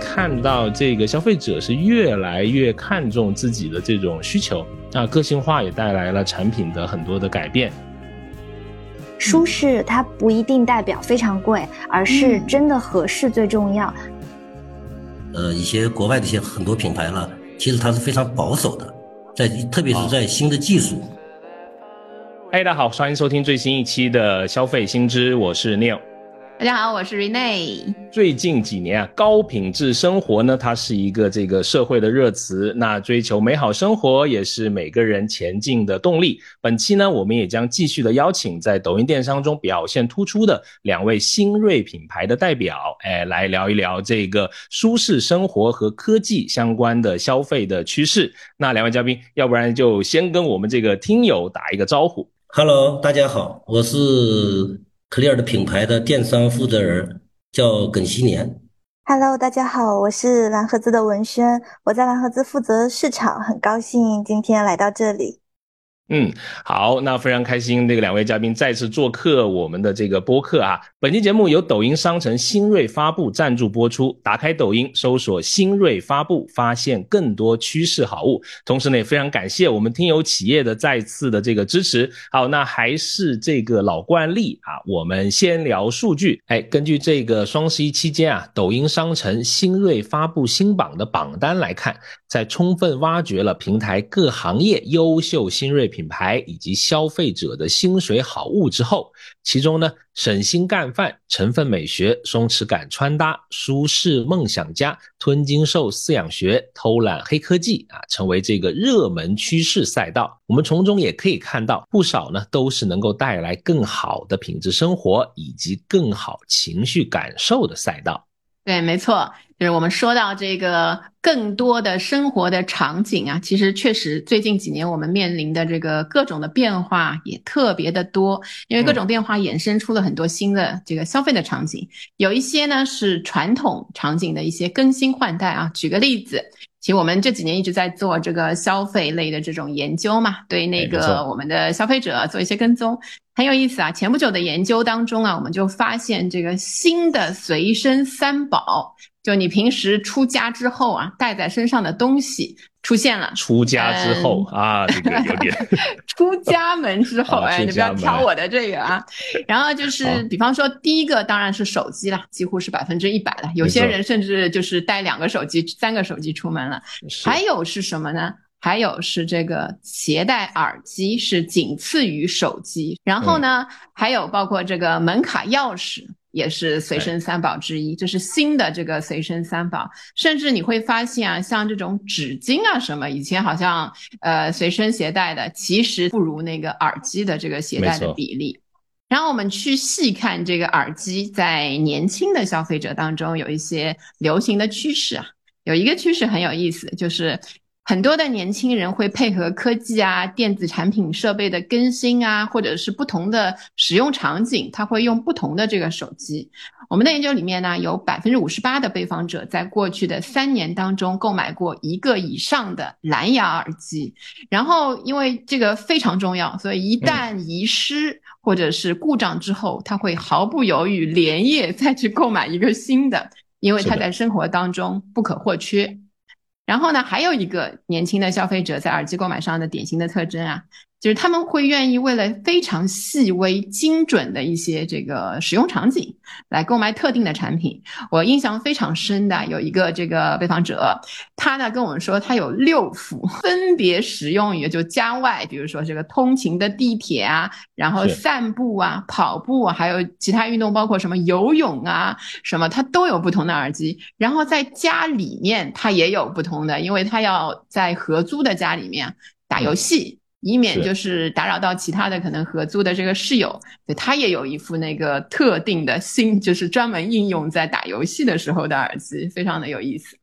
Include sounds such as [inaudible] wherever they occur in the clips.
看到这个消费者是越来越看重自己的这种需求，那个性化也带来了产品的很多的改变。舒适它不一定代表非常贵，而是真的合适最重要。呃，一些国外的一些很多品牌呢，其实它是非常保守的，在特别是在新的技术。嗨，大家好，欢迎收听最新一期的消费新知，我是 Neil。大家好，我是 Rene。最近几年啊，高品质生活呢，它是一个这个社会的热词。那追求美好生活也是每个人前进的动力。本期呢，我们也将继续的邀请在抖音电商中表现突出的两位新锐品牌的代表，哎，来聊一聊这个舒适生活和科技相关的消费的趋势。那两位嘉宾，要不然就先跟我们这个听友打一个招呼。Hello，大家好，我是。Clear 的品牌的电商负责人叫耿希年。Hello，大家好，我是蓝盒子的文轩，我在蓝盒子负责市场，很高兴今天来到这里。嗯，好，那非常开心，这个两位嘉宾再次做客我们的这个播客啊。本期节目由抖音商城新锐发布赞助播出。打开抖音，搜索“新锐发布”，发现更多趋势好物。同时呢，也非常感谢我们听友企业的再次的这个支持。好，那还是这个老惯例啊，我们先聊数据。哎，根据这个双十一期间啊，抖音商城新锐发布新榜的榜单来看，在充分挖掘了平台各行业优秀新锐。品牌以及消费者的薪水好物之后，其中呢，省心干饭、成分美学、松弛感穿搭、舒适梦想家、吞金兽饲养学、偷懒黑科技啊，成为这个热门趋势赛道。我们从中也可以看到，不少呢都是能够带来更好的品质生活以及更好情绪感受的赛道。对，没错。就是我们说到这个更多的生活的场景啊，其实确实最近几年我们面临的这个各种的变化也特别的多，因为各种变化衍生出了很多新的这个消费的场景，有一些呢是传统场景的一些更新换代啊。举个例子，其实我们这几年一直在做这个消费类的这种研究嘛，对那个我们的消费者做一些跟踪，很有意思啊。前不久的研究当中啊，我们就发现这个新的随身三宝。就你平时出家之后啊，带在身上的东西出现了。出家之后啊，这个有点。[laughs] 出家门之后，[laughs] 哎，你不要挑我的这个啊。然后就是，比方说，第一个当然是手机了，几乎是百分之一百了。有些人甚至就是带两个手机、三个手机出门了。还有是什么呢？还有是这个携带耳机是仅次于手机。然后呢，还有包括这个门卡钥匙。也是随身三宝之一，这是新的这个随身三宝。甚至你会发现啊，像这种纸巾啊什么，以前好像呃随身携带的，其实不如那个耳机的这个携带的比例。然后我们去细看这个耳机在年轻的消费者当中有一些流行的趋势啊，有一个趋势很有意思，就是。很多的年轻人会配合科技啊、电子产品设备的更新啊，或者是不同的使用场景，他会用不同的这个手机。我们的研究里面呢，有百分之五十八的被访者在过去的三年当中购买过一个以上的蓝牙耳机。然后，因为这个非常重要，所以一旦遗失或者是故障之后，他会毫不犹豫连夜再去购买一个新的，因为他在生活当中不可或缺。然后呢，还有一个年轻的消费者在耳机购买上的典型的特征啊。就是他们会愿意为了非常细微、精准的一些这个使用场景来购买特定的产品。我印象非常深的有一个这个被访者，他呢跟我们说，他有六副分别使用于就家外，比如说这个通勤的地铁啊，然后散步啊、跑步，还有其他运动，包括什么游泳啊什么，他都有不同的耳机。然后在家里面，他也有不同的，因为他要在合租的家里面打游戏。以免就是打扰到其他的可能合租的这个室友，对他也有一副那个特定的新，就是专门应用在打游戏的时候的耳机，非常的有意思。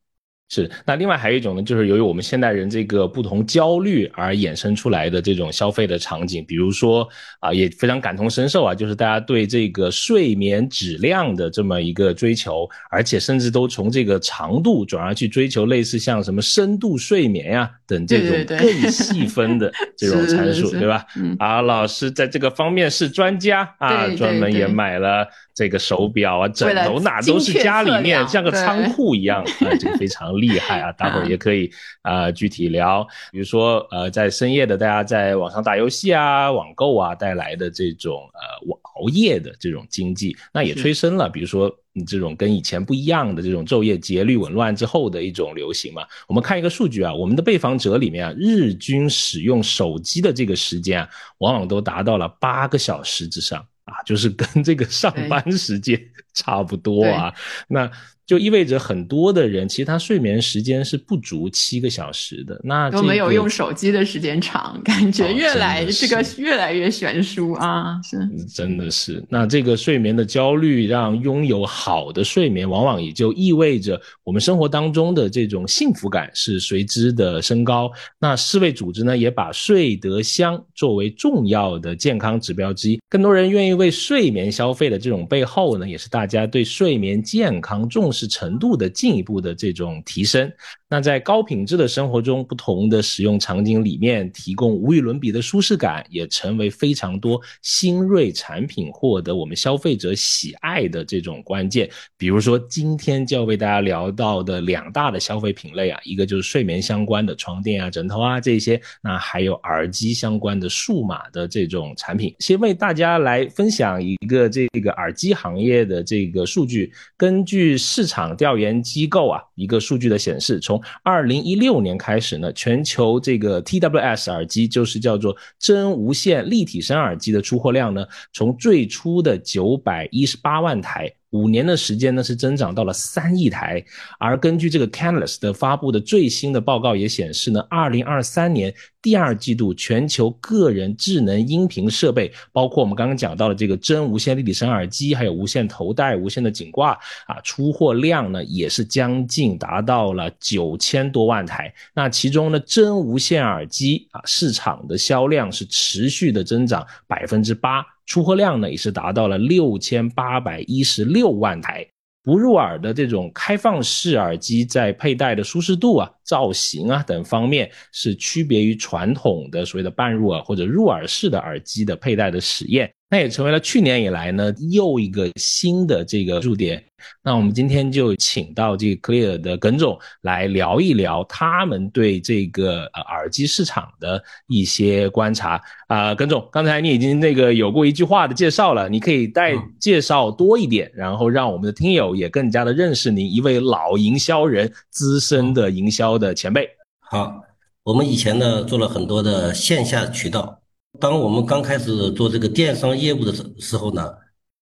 是，那另外还有一种呢，就是由于我们现代人这个不同焦虑而衍生出来的这种消费的场景，比如说啊，也非常感同身受啊，就是大家对这个睡眠质量的这么一个追求，而且甚至都从这个长度转而去追求类似像什么深度睡眠呀等这种更细分的 [laughs] 这种参数，对吧？啊，老师在这个方面是专家啊，专门也买了。这个手表啊，枕头哪都是家里面像个仓库一样啊，这个非常厉害啊！[laughs] 待会儿也可以啊具体聊，比如说呃在深夜的大家在网上打游戏啊、网购啊带来的这种呃熬夜的这种经济，那也催生了，比如说你这种跟以前不一样的这种昼夜节律紊乱之后的一种流行嘛。我们看一个数据啊，我们的被访者里面啊，日均使用手机的这个时间啊，往往都达到了八个小时之上。啊，就是跟这个上班时间 [laughs] 差不多啊，那。就意味着很多的人其实他睡眠时间是不足七个小时的，那都没有用手机的时间长，感觉越来这个越来越悬殊啊，是真的是。那这个睡眠的焦虑，让拥有好的睡眠，往往也就意味着我们生活当中的这种幸福感是随之的升高。那世卫组织呢，也把睡得香作为重要的健康指标之一。更多人愿意为睡眠消费的这种背后呢，也是大家对睡眠健康重视。是程度的进一步的这种提升。那在高品质的生活中，不同的使用场景里面，提供无与伦比的舒适感，也成为非常多新锐产品获得我们消费者喜爱的这种关键。比如说，今天就要为大家聊到的两大的消费品类啊，一个就是睡眠相关的床垫啊、枕头啊这些，那还有耳机相关的数码的这种产品。先为大家来分享一个这个耳机行业的这个数据，根据市场调研机构啊一个数据的显示，从二零一六年开始呢，全球这个 TWS 耳机就是叫做真无线立体声耳机的出货量呢，从最初的九百一十八万台。五年的时间呢，是增长到了三亿台。而根据这个 Canalys 的发布的最新的报告也显示呢，二零二三年第二季度全球个人智能音频设备，包括我们刚刚讲到的这个真无线立体声耳机，还有无线头戴、无线的颈挂啊，出货量呢也是将近达到了九千多万台。那其中呢，真无线耳机啊市场的销量是持续的增长百分之八。出货量呢也是达到了六千八百一十六万台。不入耳的这种开放式耳机，在佩戴的舒适度啊、造型啊等方面，是区别于传统的所谓的半入耳或者入耳式的耳机的佩戴的实验。那也成为了去年以来呢又一个新的这个驻点。那我们今天就请到这个 Clear 的耿总来聊一聊他们对这个呃耳机市场的一些观察啊。耿总，刚才你已经那个有过一句话的介绍了，你可以再介绍多一点，然后让我们的听友也更加的认识您，一位老营销人、资深的营销的前辈。好，我们以前呢做了很多的线下渠道。当我们刚开始做这个电商业务的时时候呢，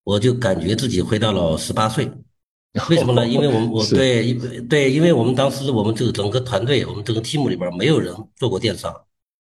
我就感觉自己回到了十八岁。[laughs] 为什么呢？因为我们 [laughs] 我对对，因为我们当时我们这个整个团队，我们整个 team 里边没有人做过电商，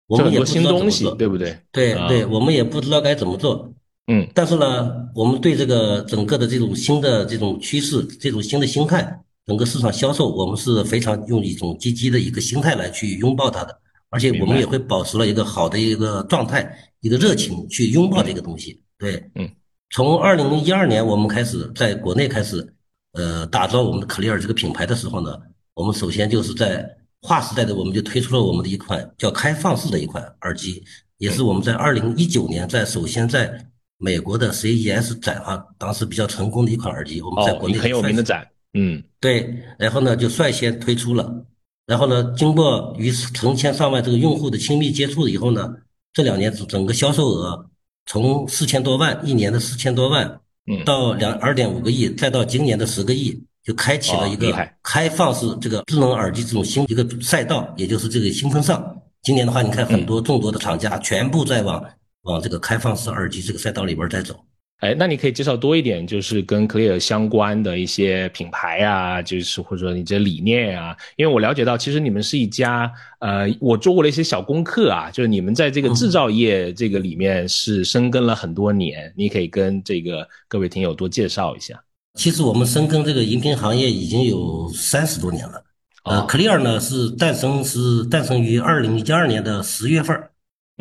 我们也不知道怎么做，对不对？对对，我们也不知道该怎么做。嗯，但是呢，我们对这个整个的这种新的这种趋势，这种新的心态，整个市场销售，我们是非常用一种积极的一个心态来去拥抱它的。而且我们也会保持了一个好的一个状态，一个热情去拥抱这个东西。对，嗯，从二零一二年我们开始在国内开始，呃，打造我们的 Clear 这个品牌的时候呢，我们首先就是在划时代的，我们就推出了我们的一款叫开放式的一款耳机，也是我们在二零一九年在首先在美国的 CES 展上，当时比较成功的一款耳机。我们在国内很有名的展，嗯，对，然后呢就率先推出了。然后呢，经过与成千上万这个用户的亲密接触以后呢，这两年整整个销售额从四千多万一年的四千多万，嗯，到两二点五个亿，再到今年的十个亿，就开启了一个开放式这个智能耳机这种新一个赛道，也就是这个新风尚。今年的话，你看很多众多的厂家全部在往往这个开放式耳机这个赛道里边在走。哎，那你可以介绍多一点，就是跟 Clear 相关的一些品牌啊，就是或者说你这理念啊，因为我了解到，其实你们是一家，呃，我做过了一些小功课啊，就是你们在这个制造业这个里面是深耕了很多年，你可以跟这个各位听友多介绍一下。其实我们深耕这个饮品行业已经有三十多年了，呃，Clear 呢是诞生是诞生于二零一二年的十月份，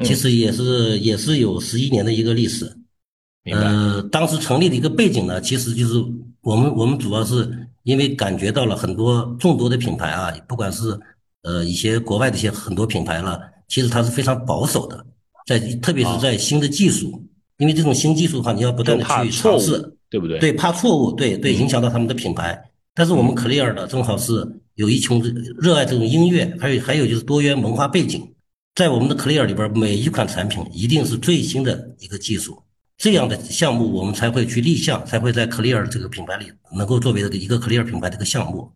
其实也是也是有十一年的一个历史。呃，当时成立的一个背景呢，其实就是我们我们主要是因为感觉到了很多众多的品牌啊，不管是呃一些国外的一些很多品牌了，其实它是非常保守的，在特别是在新的技术，因为这种新技术的话，你要不断的去尝试，对不对？对，怕错误，对对，影响到他们的品牌。但是我们 Clear 的正好是有一群热爱这种音乐，还有还有就是多元文化背景，在我们的 Clear 里边，每一款产品一定是最新的一个技术，这样的项目我们才会去立项，才会在 Clear 这个品牌里能够作为这个一个 Clear 品牌的一个项目。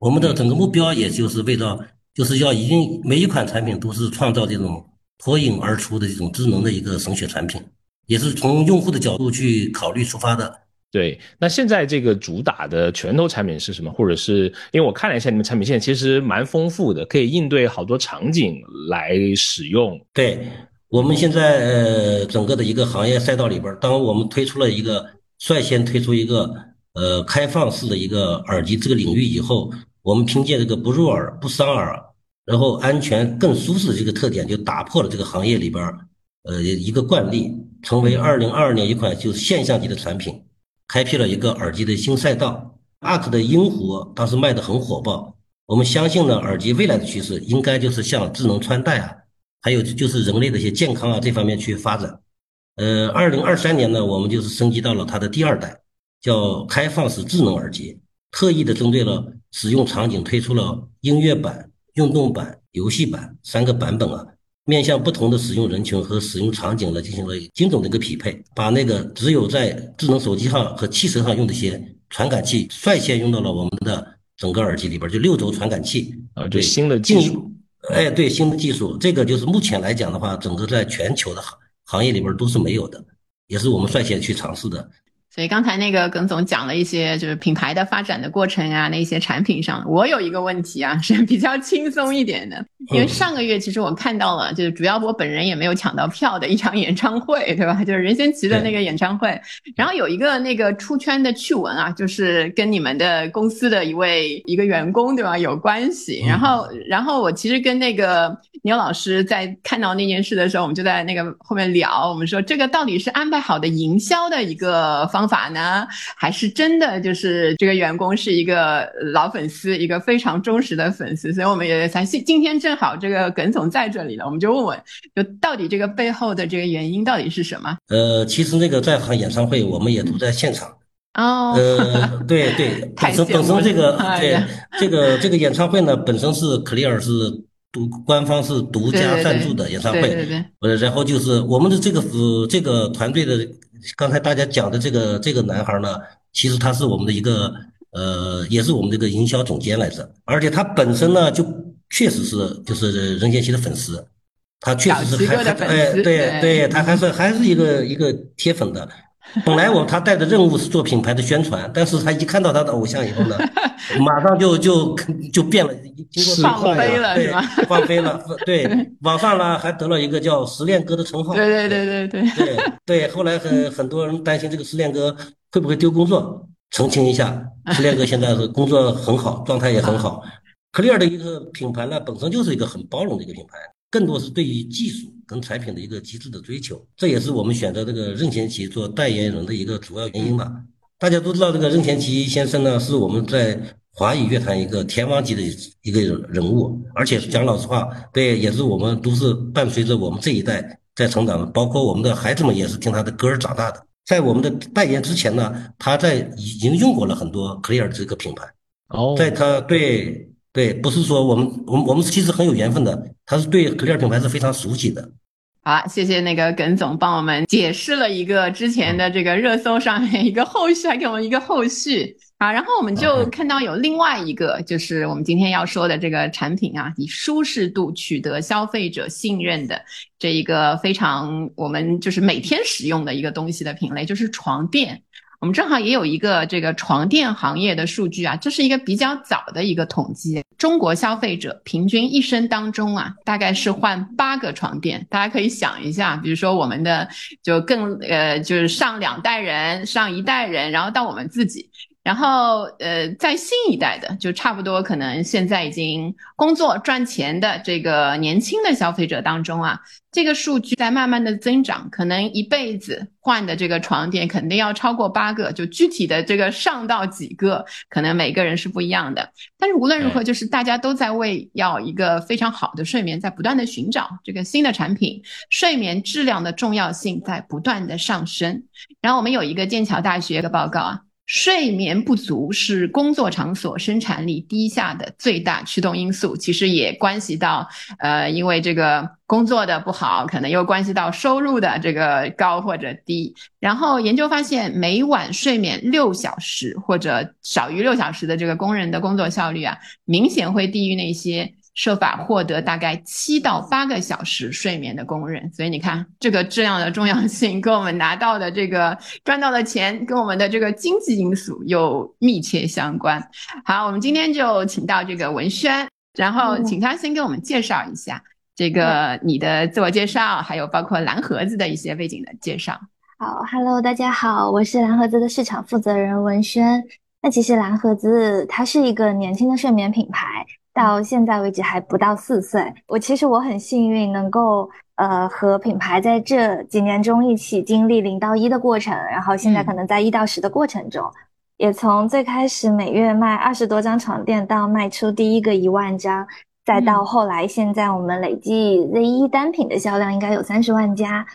我们的整个目标也就是为了，就是要一定每一款产品都是创造这种脱颖而出的这种智能的一个省选产品，也是从用户的角度去考虑出发的。对，那现在这个主打的拳头产品是什么？或者是因为我看了一下你们产品线，其实蛮丰富的，可以应对好多场景来使用。对，我们现在呃整个的一个行业赛道里边，当我们推出了一个率先推出一个呃开放式的一个耳机这个领域以后，我们凭借这个不入耳、不伤耳，然后安全、更舒适的这个特点，就打破了这个行业里边呃一个惯例，成为二零二二年一款就是现象级的产品。开辟了一个耳机的新赛道，ARK 的音狐当时卖的很火爆。我们相信呢，耳机未来的趋势应该就是像智能穿戴啊，还有就是人类的一些健康啊这方面去发展。呃，二零二三年呢，我们就是升级到了它的第二代，叫开放式智能耳机，特意的针对了使用场景推出了音乐版、运动版、游戏版三个版本啊。面向不同的使用人群和使用场景呢进行了精准的一个匹配，把那个只有在智能手机上和汽车上用的一些传感器率先用到了我们的整个耳机里边，就六轴传感器啊，对新的技术，哎，对，新的技术，这个就是目前来讲的话，整个在全球的行行业里边都是没有的，也是我们率先去尝试的。所以刚才那个耿总讲了一些就是品牌的发展的过程啊，那些产品上，我有一个问题啊，是比较轻松一点的，因为上个月其实我看到了，就是主要我本人也没有抢到票的一场演唱会，对吧？就是任贤齐的那个演唱会，然后有一个那个出圈的趣闻啊，就是跟你们的公司的一位一个员工，对吧，有关系。然后，然后我其实跟那个牛老师在看到那件事的时候，我们就在那个后面聊，我们说这个到底是安排好的营销的一个方。法呢？还是真的就是这个员工是一个老粉丝，一个非常忠实的粉丝，所以我们也才今天正好这个耿总在这里了，我们就问问，就到底这个背后的这个原因到底是什么？呃，其实那个在场演唱会我们也都在现场。哦。呃，对对，[laughs] 本身本身这个对这个这个演唱会呢，本身是 Clear 是独官方是独家赞助的演唱会。然后就是我们的这个呃这个团队的。刚才大家讲的这个这个男孩呢，其实他是我们的一个呃，也是我们这个营销总监来着，而且他本身呢就确实是就是任贤齐的粉丝，他确实是还还哎对对，他还是还是一个一个铁粉的。[laughs] 本来我他带的任务是做品牌的宣传，但是他一看到他的偶像以后呢，[laughs] 马上就就就变了，经过放飞了是吧？放飞了，[laughs] 对，网上呢还得了一个叫“失恋哥”的称号。对对对对对对对。后来很很多人担心这个失恋哥会不会丢工作，澄清一下，失恋哥现在是工作很好，状态也很好。Clear 的一个品牌呢，本身就是一个很包容的一个品牌。更多是对于技术跟产品的一个极致的追求，这也是我们选择这个任贤齐做代言人的一个主要原因吧。大家都知道，这个任贤齐先生呢，是我们在华语乐坛一个天王级的一个人物，而且讲老实话，对，也是我们都是伴随着我们这一代在成长的，包括我们的孩子们也是听他的歌儿长大的。在我们的代言之前呢，他在已经用过了很多 Clear 这个品牌。哦，在他对。对，不是说我们，我们我们其实很有缘分的，他是对 Clear 品牌是非常熟悉的。好，谢谢那个耿总帮我们解释了一个之前的这个热搜上面一个后续，还给我们一个后续啊。然后我们就看到有另外一个，就是我们今天要说的这个产品啊，以舒适度取得消费者信任的这一个非常我们就是每天使用的一个东西的品类，就是床垫。我们正好也有一个这个床垫行业的数据啊，这是一个比较早的一个统计。中国消费者平均一生当中啊，大概是换八个床垫。大家可以想一下，比如说我们的就更呃，就是上两代人、上一代人，然后到我们自己。然后呃，在新一代的，就差不多可能现在已经工作赚钱的这个年轻的消费者当中啊，这个数据在慢慢的增长，可能一辈子换的这个床垫肯定要超过八个，就具体的这个上到几个，可能每个人是不一样的。但是无论如何，就是大家都在为要一个非常好的睡眠，在不断的寻找这个新的产品，睡眠质量的重要性在不断的上升。然后我们有一个剑桥大学的报告啊。睡眠不足是工作场所生产力低下的最大驱动因素，其实也关系到，呃，因为这个工作的不好，可能又关系到收入的这个高或者低。然后研究发现，每晚睡眠六小时或者少于六小时的这个工人的工作效率啊，明显会低于那些。设法获得大概七到八个小时睡眠的工人，所以你看这个质量的重要性跟我们拿到的这个赚到的钱，跟我们的这个经济因素有密切相关。好，我们今天就请到这个文轩，然后请他先给我们介绍一下这个你的自我介绍，还有包括蓝盒子的一些背景的介绍。好，Hello，大家好，我是蓝盒子的市场负责人文轩。那其实蓝盒子它是一个年轻的睡眠品牌。到现在为止还不到四岁，我其实我很幸运能够呃和品牌在这几年中一起经历零到一的过程，然后现在可能在一到十的过程中，也从最开始每月卖二十多张床垫到卖出第一个一万张，再到后来现在我们累计 Z 一单品的销量应该有三十万加。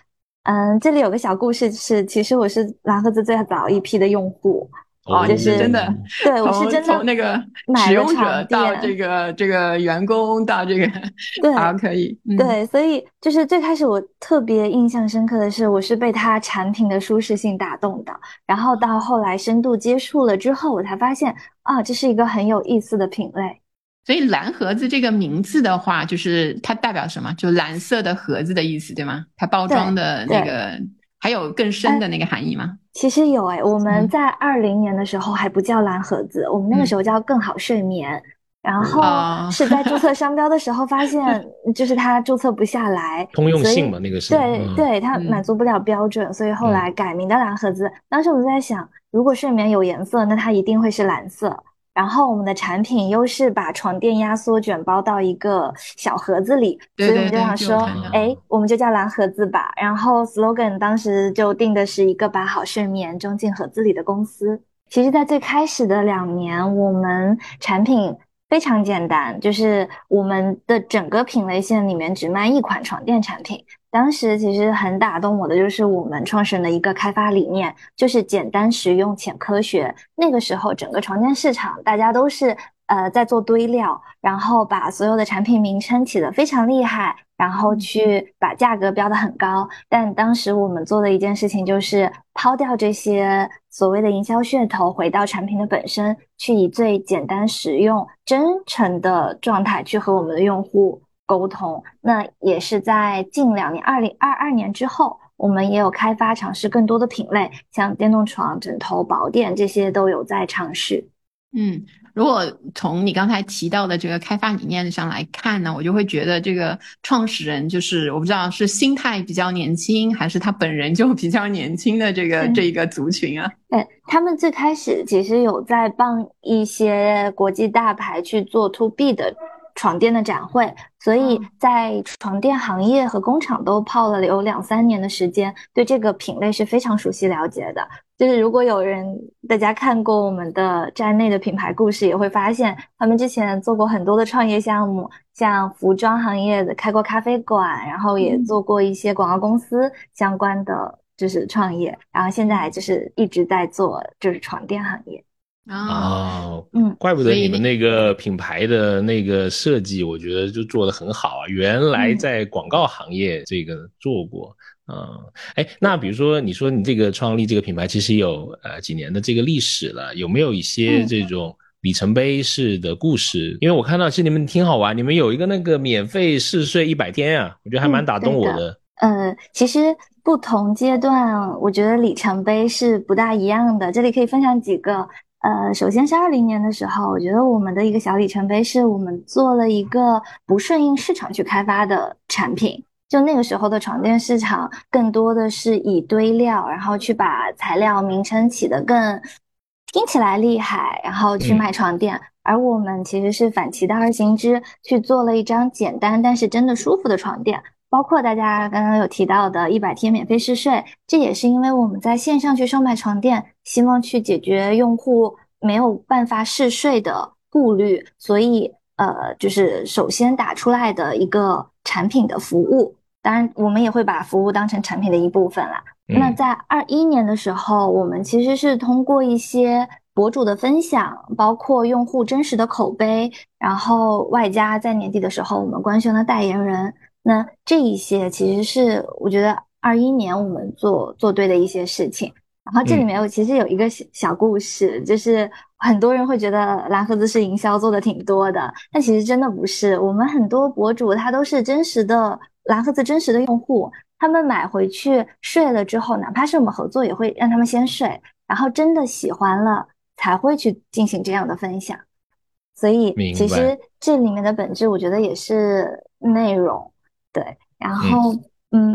嗯，这里有个小故事是，其实我是蓝盒子最早一批的用户。哦，就是真的，[laughs] 对我是真的从那个使用者到这个这个员工到这个，[laughs] 对，好可以，对，所以就是最开始我特别印象深刻的是，我是被它产品的舒适性打动的，然后到后来深度接触了之后，我才发现啊，这是一个很有意思的品类。所以蓝盒子这个名字的话，就是它代表什么？就蓝色的盒子的意思，对吗？它包装的那个。还有更深的那个含义吗？其实有哎，我们在二零年的时候还不叫蓝盒子，我们那个时候叫更好睡眠。然后是在注册商标的时候发现，[laughs] 就是它注册不下来，通用性嘛，那个是对对，它满足不了标准，所以后来改名的蓝盒子。当时我们在想，如果睡眠有颜色，那它一定会是蓝色。然后我们的产品又是把床垫压缩卷包到一个小盒子里，所以我们就想说，哎，我们就叫蓝盒子吧。然后 slogan 当时就定的是一个把好睡眠装进盒子里的公司。其实，在最开始的两年，我们产品非常简单，就是我们的整个品类线里面只卖一款床垫产品。当时其实很打动我的，就是我们创始人的一个开发理念，就是简单实用、浅科学。那个时候，整个床垫市场大家都是呃在做堆料，然后把所有的产品名称起得非常厉害，然后去把价格标得很高。但当时我们做的一件事情，就是抛掉这些所谓的营销噱头，回到产品的本身，去以最简单、实用、真诚的状态去和我们的用户。沟通，那也是在近两年，二零二二年之后，我们也有开发尝试更多的品类，像电动床、枕头、宝垫这些都有在尝试。嗯，如果从你刚才提到的这个开发理念上来看呢，我就会觉得这个创始人就是我不知道是心态比较年轻，还是他本人就比较年轻的这个这一个族群啊。对他们最开始其实有在帮一些国际大牌去做 to B 的。床垫的展会，所以在床垫行业和工厂都泡了有两三年的时间，对这个品类是非常熟悉了解的。就是如果有人大家看过我们的站内的品牌故事，也会发现他们之前做过很多的创业项目，像服装行业的开过咖啡馆，然后也做过一些广告公司相关的就是创业，然后现在就是一直在做就是床垫行业。哦，嗯，怪不得你们那个品牌的那个设计，我觉得就做的很好啊。原来在广告行业这个做过，嗯，哎，那比如说你说你这个创立这个品牌，其实有呃几年的这个历史了，有没有一些这种里程碑式的故事？因为我看到其实你们挺好玩，你们有一个那个免费试睡一百天啊，我觉得还蛮打动我的。呃，其实不同阶段，我觉得里程碑是不大一样的。这里可以分享几个。呃，首先是二零年的时候，我觉得我们的一个小里程碑是我们做了一个不顺应市场去开发的产品。就那个时候的床垫市场，更多的是以堆料，然后去把材料名称起得更听起来厉害，然后去卖床垫，而我们其实是反其道而行之，去做了一张简单但是真的舒服的床垫。包括大家刚刚有提到的一百天免费试睡，这也是因为我们在线上去售卖床垫，希望去解决用户没有办法试睡的顾虑，所以呃，就是首先打出来的一个产品的服务。当然，我们也会把服务当成产品的一部分啦。那在二一年的时候，我们其实是通过一些博主的分享，包括用户真实的口碑，然后外加在年底的时候，我们官宣了代言人。那这一些其实是我觉得二一年我们做做对的一些事情。然后这里面我其实有一个小小故事，就是很多人会觉得蓝盒子是营销做的挺多的，但其实真的不是。我们很多博主他都是真实的。蓝盒子真实的用户，他们买回去睡了之后，哪怕是我们合作，也会让他们先睡，然后真的喜欢了才会去进行这样的分享。所以，其实这里面的本质，我觉得也是内容。对，然后，嗯，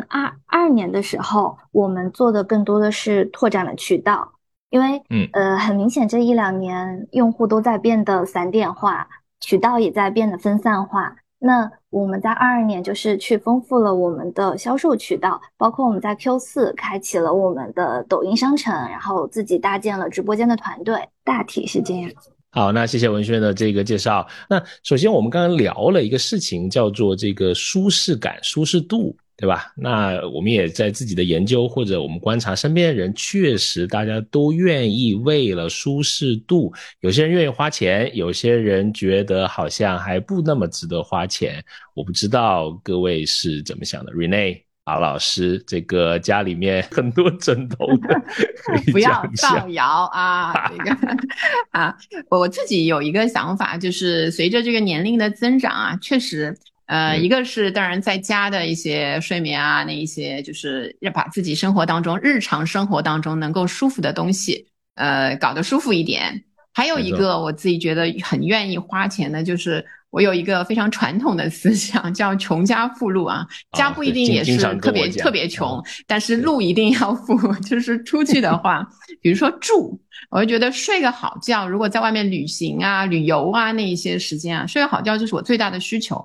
二二年的时候，我们做的更多的是拓展了渠道，因为，嗯，呃，很明显这一两年用户都在变得散点化，渠道也在变得分散化。那我们在二二年就是去丰富了我们的销售渠道，包括我们在 Q 四开启了我们的抖音商城，然后自己搭建了直播间的团队，大体是这样。好，那谢谢文轩的这个介绍。那首先我们刚刚聊了一个事情，叫做这个舒适感、舒适度。对吧？那我们也在自己的研究或者我们观察身边的人，确实大家都愿意为了舒适度，有些人愿意花钱，有些人觉得好像还不那么值得花钱。我不知道各位是怎么想的，Rene。马老师，这个家里面很多枕头的，[laughs] 不要造谣啊！[laughs] 这个啊，我自己有一个想法，就是随着这个年龄的增长啊，确实。呃，一个是当然在家的一些睡眠啊，那一些就是要把自己生活当中日常生活当中能够舒服的东西，呃，搞得舒服一点。还有一个我自己觉得很愿意花钱的，就是我有一个非常传统的思想，叫穷家富路啊，家不一定也是特别特别穷，但是路一定要富，[laughs] 就是出去的话，比如说住。我就觉得睡个好觉，如果在外面旅行啊、旅游啊那一些时间啊，睡个好觉就是我最大的需求，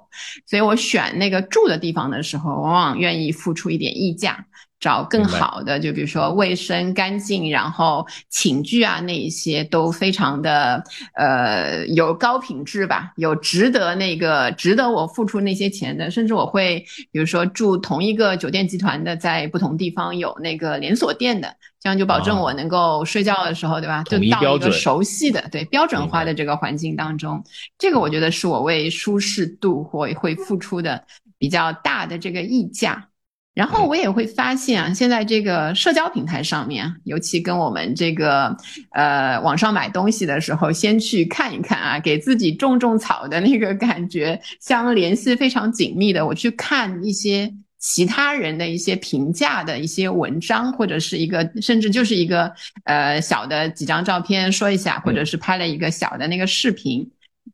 所以我选那个住的地方的时候，往往愿意付出一点溢价。找更好的，就比如说卫生干净，然后寝具啊那一些都非常的呃有高品质吧，有值得那个值得我付出那些钱的，甚至我会比如说住同一个酒店集团的，在不同地方有那个连锁店的，这样就保证我能够睡觉的时候，对吧？就到一个熟悉的对标准化的这个环境当中，这个我觉得是我为舒适度会会付出的比较大的这个溢价。然后我也会发现啊，现在这个社交平台上面，尤其跟我们这个呃网上买东西的时候，先去看一看啊，给自己种种草的那个感觉相联系非常紧密的。我去看一些其他人的一些评价的一些文章，或者是一个甚至就是一个呃小的几张照片说一下，或者是拍了一个小的那个视频。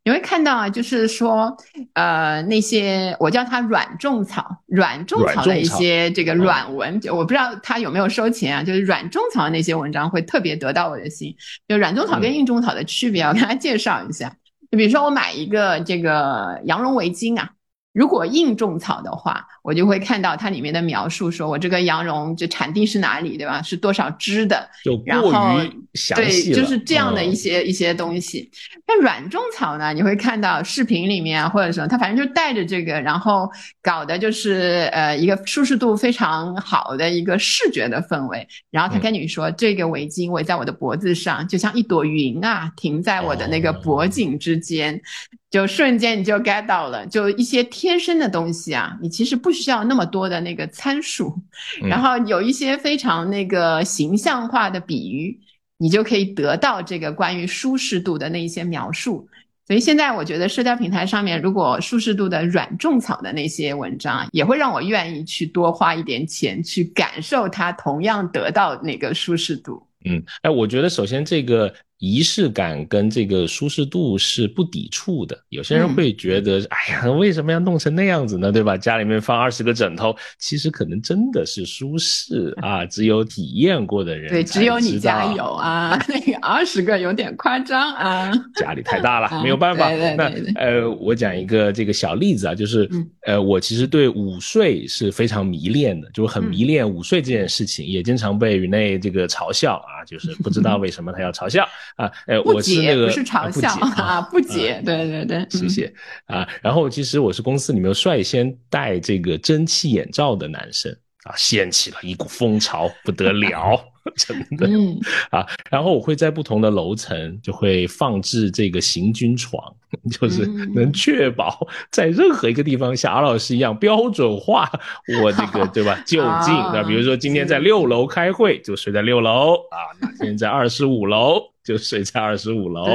你会看到啊，就是说，呃，那些我叫它软种草、软种草的一些这个软文，就我不知道它有没有收钱啊。就是软种草的那些文章会特别得到我的心。就软种草跟硬种草的区别，我跟大家介绍一下。就比如说我买一个这个羊绒围巾啊。如果硬种草的话，我就会看到它里面的描述，说我这个羊绒就产地是哪里，对吧？是多少支的？然后对，就是这样的一些一些东西。那软种草呢？你会看到视频里面或者什么，它反正就带着这个，然后搞的就是呃一个舒适度非常好的一个视觉的氛围。然后他跟你说，这个围巾围在我的脖子上，就像一朵云啊，停在我的那个脖颈之间。就瞬间你就 get 到了，就一些天生的东西啊，你其实不需要那么多的那个参数，[laughs] 然后有一些非常那个形象化的比喻，你就可以得到这个关于舒适度的那一些描述。所以现在我觉得社交平台上面，如果舒适度的软种草的那些文章，也会让我愿意去多花一点钱去感受它，同样得到那个舒适度。嗯，哎，我觉得首先这个仪式感跟这个舒适度是不抵触的。有些人会觉得，哎呀，为什么要弄成那样子呢？对吧？家里面放二十个枕头，其实可能真的是舒适 [laughs] 啊，只有体验过的人对，只有你家有啊，[laughs] 那个二十个有点夸张啊，[laughs] 家里太大了，没有办法。那呃，我讲一个这个小例子啊，就是呃，我其实对午睡是非常迷恋的，就是很迷恋午睡这件事情，也经常被宇内这个嘲笑啊，就是不知道为什么他要嘲笑。[laughs] 啊，呃，我是那个不是嘲笑啊，不解，对对对，谢谢啊。然后其实我是公司里面率先戴这个蒸汽眼罩的男生啊，掀起了一股风潮，不得了。[laughs] 真的啊，然后我会在不同的楼层就会放置这个行军床，[laughs] 就是能确保在任何一个地方像阿老师一样标准化我这个 [laughs] 对吧就近。那比如说今天在六楼开会，就睡在六楼啊；哪天在二十五楼，就睡在二十五楼，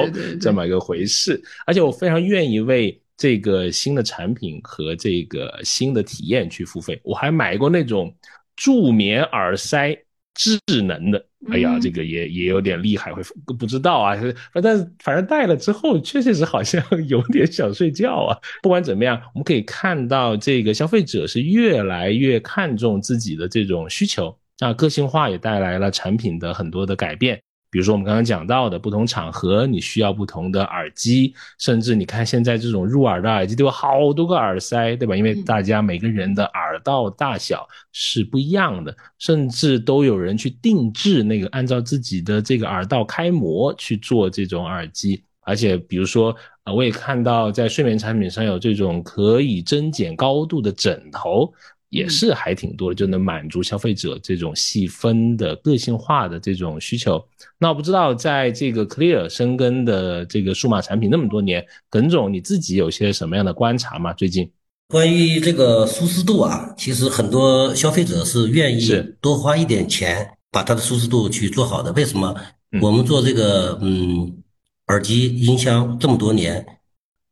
这么一个回事。而且我非常愿意为这个新的产品和这个新的体验去付费。我还买过那种助眠耳塞。智能的，哎呀，这个也也有点厉害，会不知道啊。[laughs] 但是反正戴了之后，确确实是好像 [laughs] 有点想睡觉啊。不管怎么样，我们可以看到这个消费者是越来越看重自己的这种需求，啊，个性化也带来了产品的很多的改变。比如说我们刚刚讲到的不同场合，你需要不同的耳机，甚至你看现在这种入耳的耳机都有好多个耳塞，对吧？因为大家每个人的耳道大小是不一样的，甚至都有人去定制那个按照自己的这个耳道开模去做这种耳机。而且比如说啊，我也看到在睡眠产品上有这种可以增减高度的枕头。也是还挺多的，就能满足消费者这种细分的个性化的这种需求。那我不知道，在这个 Clear 深耕的这个数码产品那么多年，耿总你自己有些什么样的观察吗？最近关于这个舒适度啊，其实很多消费者是愿意多花一点钱把它的舒适度去做好的。为什么？我们做这个嗯耳机音箱这么多年，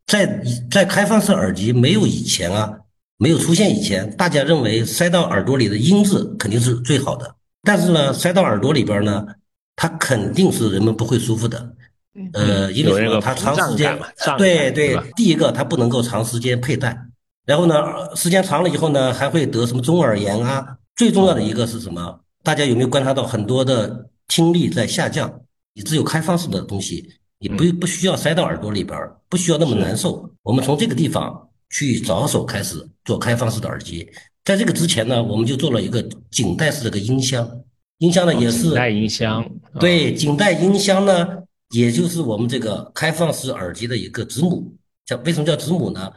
在在开放式耳机没有以前啊。没有出现以前，大家认为塞到耳朵里的音质肯定是最好的。但是呢，塞到耳朵里边呢，它肯定是人们不会舒服的。呃，因为什么？它长时间，对对。第一个，它不能够长时间佩戴。然后呢，时间长了以后呢，还会得什么中耳炎啊？最重要的一个是什么？大家有没有观察到很多的听力在下降？你只有开放式的东西，你不不需要塞到耳朵里边，不需要那么难受。我们从这个地方。去着手开始做开放式的耳机，在这个之前呢，我们就做了一个颈带式的个音箱，音箱呢也是颈带音箱，对，颈带音箱呢，也就是我们这个开放式耳机的一个子母。叫为什么叫子母呢？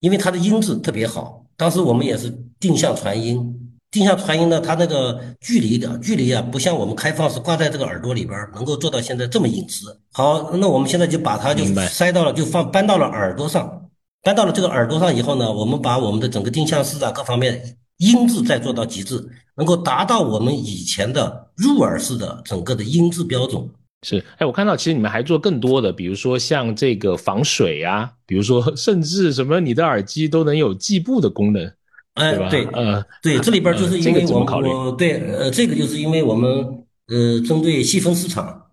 因为它的音质特别好。当时我们也是定向传音，定向传音呢，它那个距离的距离啊，不像我们开放式挂在这个耳朵里边能够做到现在这么隐私。好，那我们现在就把它就塞到了，就放搬到了耳朵上。搬到了这个耳朵上以后呢，我们把我们的整个定向式啊各方面音质再做到极致，能够达到我们以前的入耳式的整个的音质标准。是，哎，我看到其实你们还做更多的，比如说像这个防水啊，比如说甚至什么你的耳机都能有计步的功能，哎，对，呃，对，这里边就是因为我我对，呃，这个就是因为我们呃针对细分市场，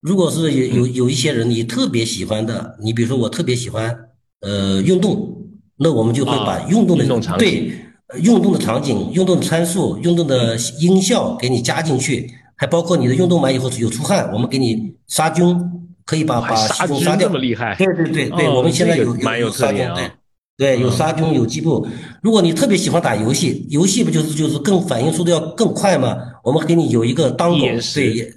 如果是有有有一些人你特别喜欢的，你比如说我特别喜欢。呃，运动，那我们就会把运动的对运动的场景、运动的参数、运动的音效给你加进去，还包括你的运动完以后有出汗，我们给你杀菌，可以把把杀菌杀掉。这么厉害？对对对对，我们现在有有杀菌，对对，有杀菌有计步。如果你特别喜欢打游戏，游戏不就是就是更反应速度要更快吗？我们给你有一个当口对。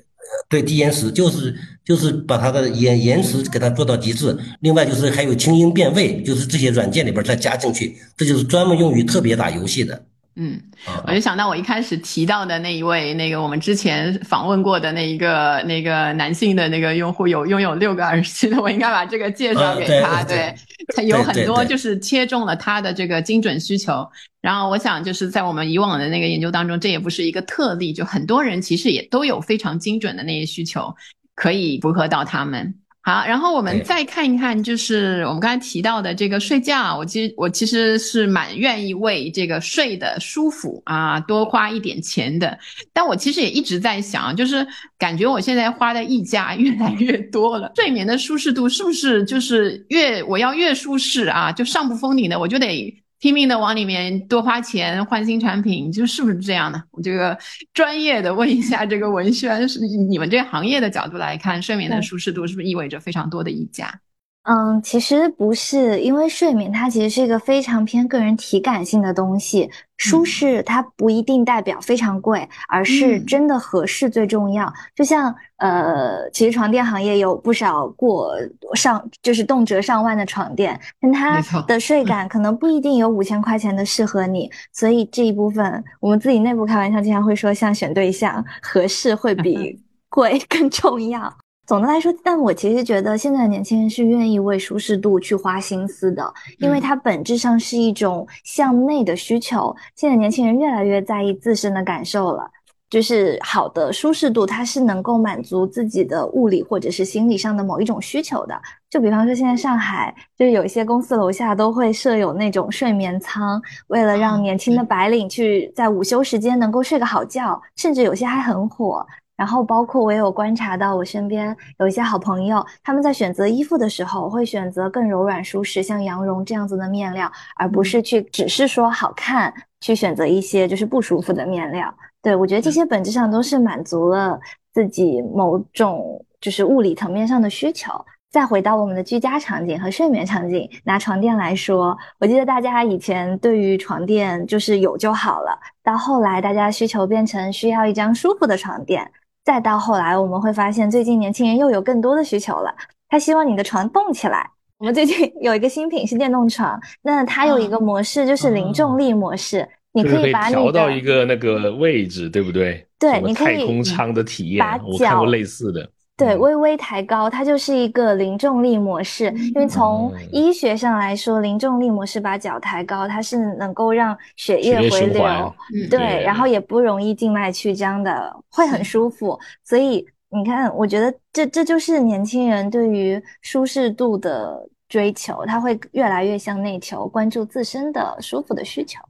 对低延时就是就是把它的延延时给它做到极致，另外就是还有清音变位，就是这些软件里边再加进去，这就是专门用于特别打游戏的。嗯，我就想到我一开始提到的那一位，那个我们之前访问过的那一个那个男性的那个用户，有拥有六个耳机的，我应该把这个介绍给他。对，他有很多就是切中了他的这个精准需求。然后我想就是在我们以往的那个研究当中，这也不是一个特例，就很多人其实也都有非常精准的那些需求，可以符合到他们。好，然后我们再看一看，就是我们刚才提到的这个睡觉，我其实我其实是蛮愿意为这个睡的舒服啊多花一点钱的。但我其实也一直在想，就是感觉我现在花的溢价越来越多了，睡眠的舒适度是不是就是越我要越舒适啊，就上不封顶的我就得。拼命的往里面多花钱换新产品，就是不是这样的？我这个专业的问一下，这个文轩是你们这个行业的角度来看，睡眠的舒适度是不是意味着非常多的溢价？嗯，其实不是，因为睡眠它其实是一个非常偏个人体感性的东西，舒适它不一定代表非常贵，而是真的合适最重要。就像呃，其实床垫行业有不少过上就是动辄上万的床垫，但它的睡 [laughs] 感可能不一定有五千块钱的适合你，所以这一部分我们自己内部开玩笑经常会说，像选对象合适会比 [laughs] 贵更重要。总的来说，但我其实觉得现在的年轻人是愿意为舒适度去花心思的，因为它本质上是一种向内的需求。现在年轻人越来越在意自身的感受了，就是好的舒适度，它是能够满足自己的物理或者是心理上的某一种需求的。就比方说，现在上海就是有一些公司楼下都会设有那种睡眠舱，为了让年轻的白领去在午休时间能够睡个好觉，甚至有些还很火。然后，包括我也有观察到，我身边有一些好朋友，他们在选择衣服的时候，会选择更柔软舒适，像羊绒这样子的面料，而不是去只是说好看，去选择一些就是不舒服的面料。对我觉得这些本质上都是满足了自己某种就是物理层面上的需求。再回到我们的居家场景和睡眠场景，拿床垫来说，我记得大家以前对于床垫就是有就好了，到后来大家需求变成需要一张舒服的床垫。再到后来，我们会发现最近年轻人又有更多的需求了。他希望你的床动起来。我们最近 [laughs] 有一个新品是电动床，那它有一个模式就是零重力模式，你可以把调到一个那个位置，对不对？对，你可以太空舱的体验，我看过类似的。对，微微抬高，它就是一个零重力模式。因为从医学上来说，零重力模式把脚抬高，它是能够让血液回流，对，然后也不容易静脉曲张的，会很舒服。所以你看，我觉得这这就是年轻人对于舒适度的追求，他会越来越向内求，关注自身的舒服的需求。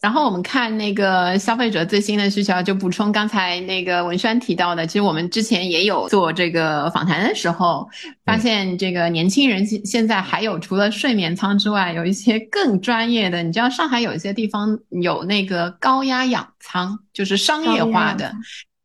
然后我们看那个消费者最新的需求，就补充刚才那个文轩提到的，其实我们之前也有做这个访谈的时候，发现这个年轻人现现在还有除了睡眠舱之外，有一些更专业的。你知道上海有一些地方有那个高压氧舱，就是商业化的。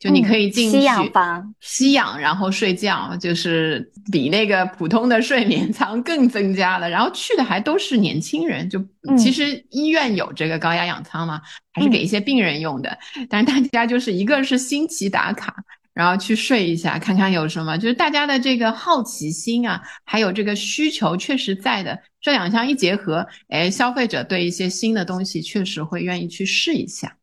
就你可以进去吸氧房吸氧，然后睡觉，就是比那个普通的睡眠舱更增加了。然后去的还都是年轻人，就其实医院有这个高压氧舱嘛，还是给一些病人用的。但是大家就是一个是新奇打卡，然后去睡一下，看看有什么，就是大家的这个好奇心啊，还有这个需求确实在的。这两项一结合，哎，消费者对一些新的东西确实会愿意去试一下。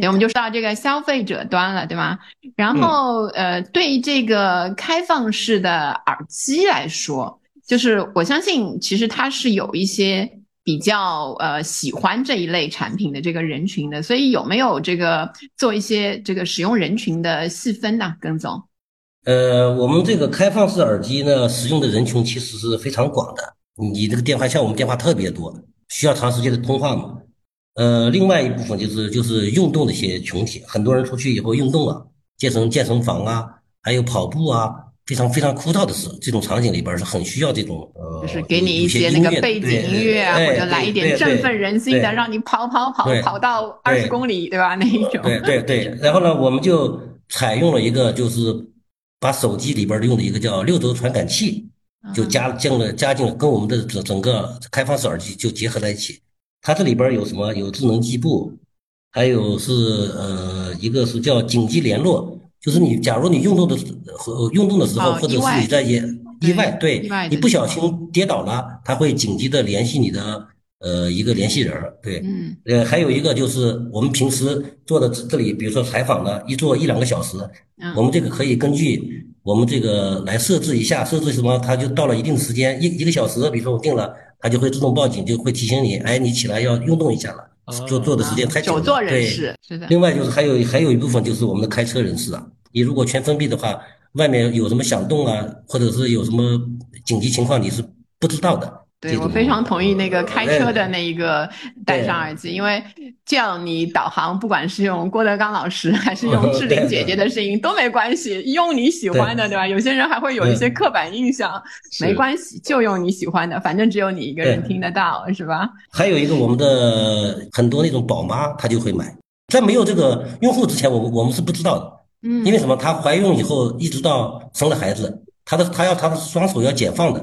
对，我们就说到这个消费者端了，对吗？然后，呃，对这个开放式的耳机来说，就是我相信，其实它是有一些比较呃喜欢这一类产品的这个人群的。所以，有没有这个做一些这个使用人群的细分呢？耿总，呃，我们这个开放式耳机呢，使用的人群其实是非常广的。你这个电话像我们电话特别多，需要长时间的通话嘛？呃，另外一部分就是就是运动的一些群体，很多人出去以后运动啊，健身健身房啊，还有跑步啊，非常非常枯燥的事，这种场景里边是很需要这种呃，就是给你一些那个背景音乐啊，或者来一点振奋人心的，让你跑跑跑跑到二十公里，对吧？那一种。对对对，[laughs] 然后呢，我们就采用了一个，就是把手机里边用的一个叫六轴传感器，就加进了加进了跟我们的整整个开放式耳机就结合在一起。它这里边有什么？有智能计步，还有是呃，一个是叫紧急联络，就是你假如你运动的和运动的时候，或者是你在也意外，对，你不小心跌倒了，它会紧急的联系你的呃一个联系人，对，嗯，呃，还有一个就是我们平时做的这里，比如说采访呢，一做一两个小时，我们这个可以根据我们这个来设置一下，设置什么，它就到了一定时间，一一个小时，比如说我定了。它就会自动报警，就会提醒你，哎，你起来要运动一下了，坐坐的时间太久了。对，是的。另外就是还有还有一部分就是我们的开车人士啊，你如果全封闭的话，外面有什么响动啊，或者是有什么紧急情况，你是不知道的。对我非常同意那个开车的那一个戴上耳机，因为这样你导航，不管是用郭德纲老师还是用志玲姐姐的声音 [laughs] 都没关系，用你喜欢的，对吧？有些人还会有一些刻板印象，没关系，就用你喜欢的，反正只有你一个人听得到，是吧？还有一个，我们的很多那种宝妈她就会买，在没有这个用户之前，我们我们是不知道的，嗯，因为什么？她怀孕以后一直到生了孩子，她的她要她的双手要解放的。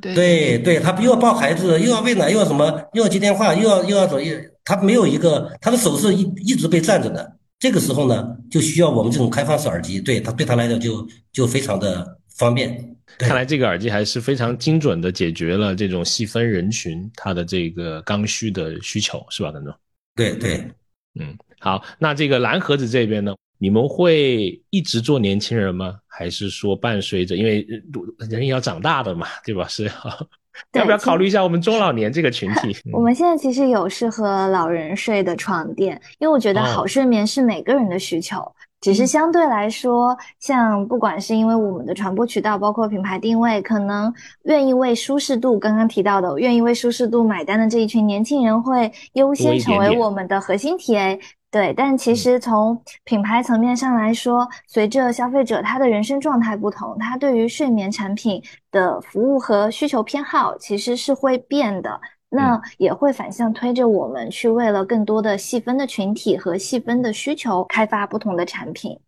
对对，他又要抱孩子，又要喂奶，又要什么，又要接电话，又要又要走，他没有一个，他的手是一一直被占着的。这个时候呢，就需要我们这种开放式耳机，对他对他来讲就就非常的方便。看来这个耳机还是非常精准的解决了这种细分人群他的这个刚需的需求，是吧，邓总？对对，嗯，好，那这个蓝盒子这边呢？你们会一直做年轻人吗？还是说伴随着，因为人要长大的嘛，对吧？是要不要考虑一下我们中老年这个群体？我们现在其实有适合老人睡的床垫，因为我觉得好睡眠是每个人的需求，只是相对来说，像不管是因为我们的传播渠道，包括品牌定位，可能愿意为舒适度，刚刚提到的愿意为舒适度买单的这一群年轻人，会优先成为我们的核心 TA。对，但其实从品牌层面上来说，随着消费者他的人生状态不同，他对于睡眠产品的服务和需求偏好其实是会变的。那也会反向推着我们去为了更多的细分的群体和细分的需求开发不同的产品。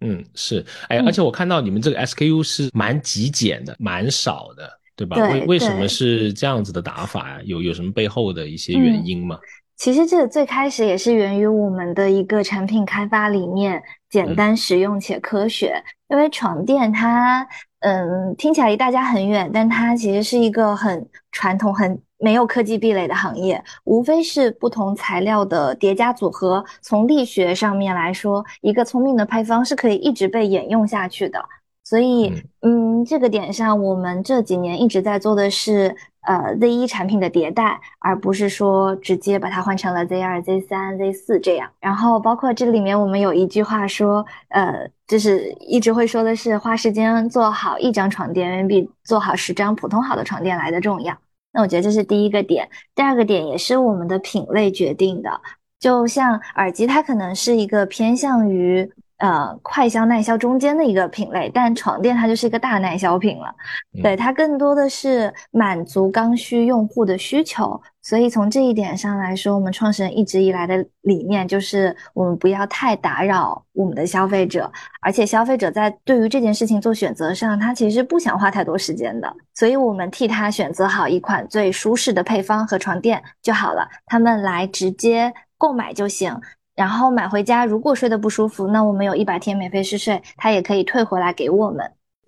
嗯，是，哎，而且我看到你们这个 SKU 是蛮极简的，蛮少的，对吧？为为什么是这样子的打法呀？有有什么背后的一些原因吗？其实这个最开始也是源于我们的一个产品开发理念，简单实用且科学。因为床垫它，嗯，听起来离大家很远，但它其实是一个很传统、很没有科技壁垒的行业，无非是不同材料的叠加组合。从力学上面来说，一个聪明的配方是可以一直被沿用下去的。所以，嗯，这个点上，我们这几年一直在做的是，呃，Z 一产品的迭代，而不是说直接把它换成了 Z 二、Z 三、Z 四这样。然后，包括这里面我们有一句话说，呃，就是一直会说的是，花时间做好一张床垫，远比做好十张普通好的床垫来的重要。那我觉得这是第一个点。第二个点也是我们的品类决定的，就像耳机，它可能是一个偏向于。呃，快消耐消中间的一个品类，但床垫它就是一个大耐消品了。对它更多的是满足刚需用户的需求，所以从这一点上来说，我们创始人一直以来的理念就是我们不要太打扰我们的消费者，而且消费者在对于这件事情做选择上，他其实不想花太多时间的，所以我们替他选择好一款最舒适的配方和床垫就好了，他们来直接购买就行。然后买回家，如果睡得不舒服，那我们有一百天免费试睡，他也可以退回来给我们。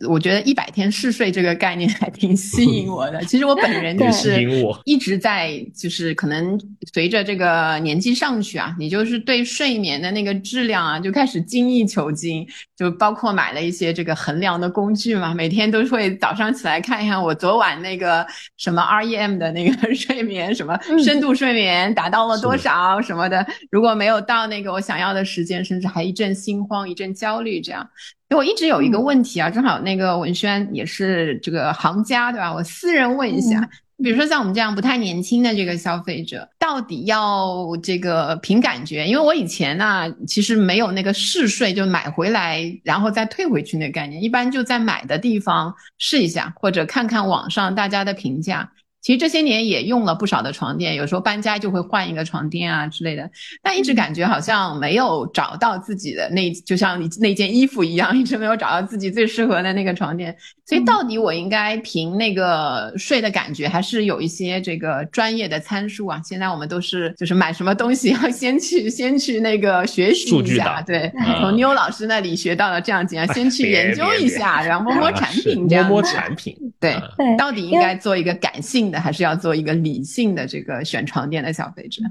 我觉得一百天试睡这个概念还挺吸引我的。其实我本人就是一直在，就是可能随着这个年纪上去啊，你就是对睡眠的那个质量啊，就开始精益求精，就包括买了一些这个衡量的工具嘛，每天都会早上起来看一看我昨晚那个什么 REM 的那个 [laughs] 睡眠，什么深度睡眠达到了多少什么的。如果没有到那个我想要的时间，甚至还一阵心慌，一阵焦虑这样。我一直有一个问题啊，正好那个文轩也是这个行家，对吧？我私人问一下，比如说像我们这样不太年轻的这个消费者，到底要这个凭感觉？因为我以前呢，其实没有那个试睡就买回来然后再退回去那个概念，一般就在买的地方试一下，或者看看网上大家的评价。其实这些年也用了不少的床垫，有时候搬家就会换一个床垫啊之类的，但一直感觉好像没有找到自己的那，就像你那件衣服一样，一直没有找到自己最适合的那个床垫。所以到底我应该凭那个睡的感觉，还是有一些这个专业的参数啊？现在我们都是就是买什么东西要先去先去那个学习一下，对，从妞老师那里学到了这样子啊，先去研究一下，然后摸摸产品这样摸摸产品，对，到底应该做一个感性。还是要做一个理性的这个选床垫的消费者。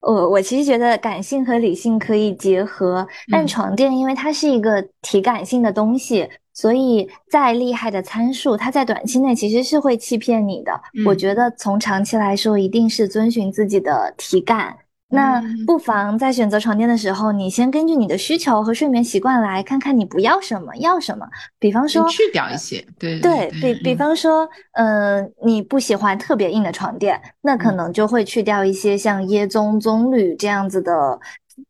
我我其实觉得感性和理性可以结合，但床垫因为它是一个体感性的东西，所以再厉害的参数，它在短期内其实是会欺骗你的。我觉得从长期来说，一定是遵循自己的体感。那不妨在选择床垫的时候，你先根据你的需求和睡眠习惯来看看你不要什么，要什么。比方说去掉一些，对对比比方说，呃，你不喜欢特别硬的床垫，那可能就会去掉一些像椰棕、棕榈这样子的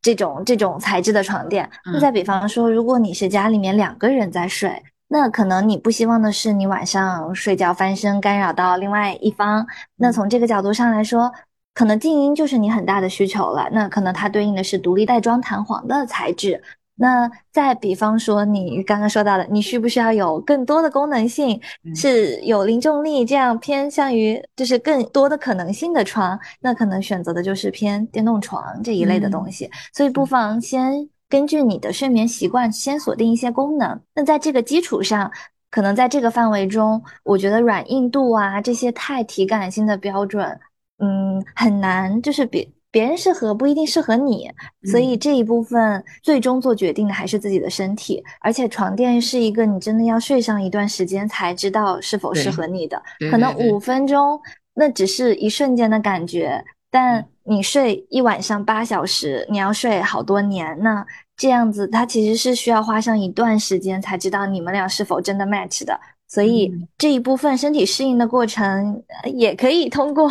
这种这种材质的床垫。那再比方说，如果你是家里面两个人在睡，那可能你不希望的是你晚上睡觉翻身干扰到另外一方。那从这个角度上来说。可能静音就是你很大的需求了，那可能它对应的是独立袋装弹簧的材质。那再比方说，你刚刚说到的，你需不需要有更多的功能性，是有零重力，这样偏向于就是更多的可能性的床，那可能选择的就是偏电动床这一类的东西。所以不妨先根据你的睡眠习惯先锁定一些功能。那在这个基础上，可能在这个范围中，我觉得软硬度啊这些太体感性的标准。嗯，很难，就是别别人适合不一定适合你，所以这一部分最终做决定的还是自己的身体。而且床垫是一个你真的要睡上一段时间才知道是否适合你的，可能五分钟那只是一瞬间的感觉，但你睡一晚上八小时，你要睡好多年，那这样子它其实是需要花上一段时间才知道你们俩是否真的 match 的。所以这一部分身体适应的过程也可以通过。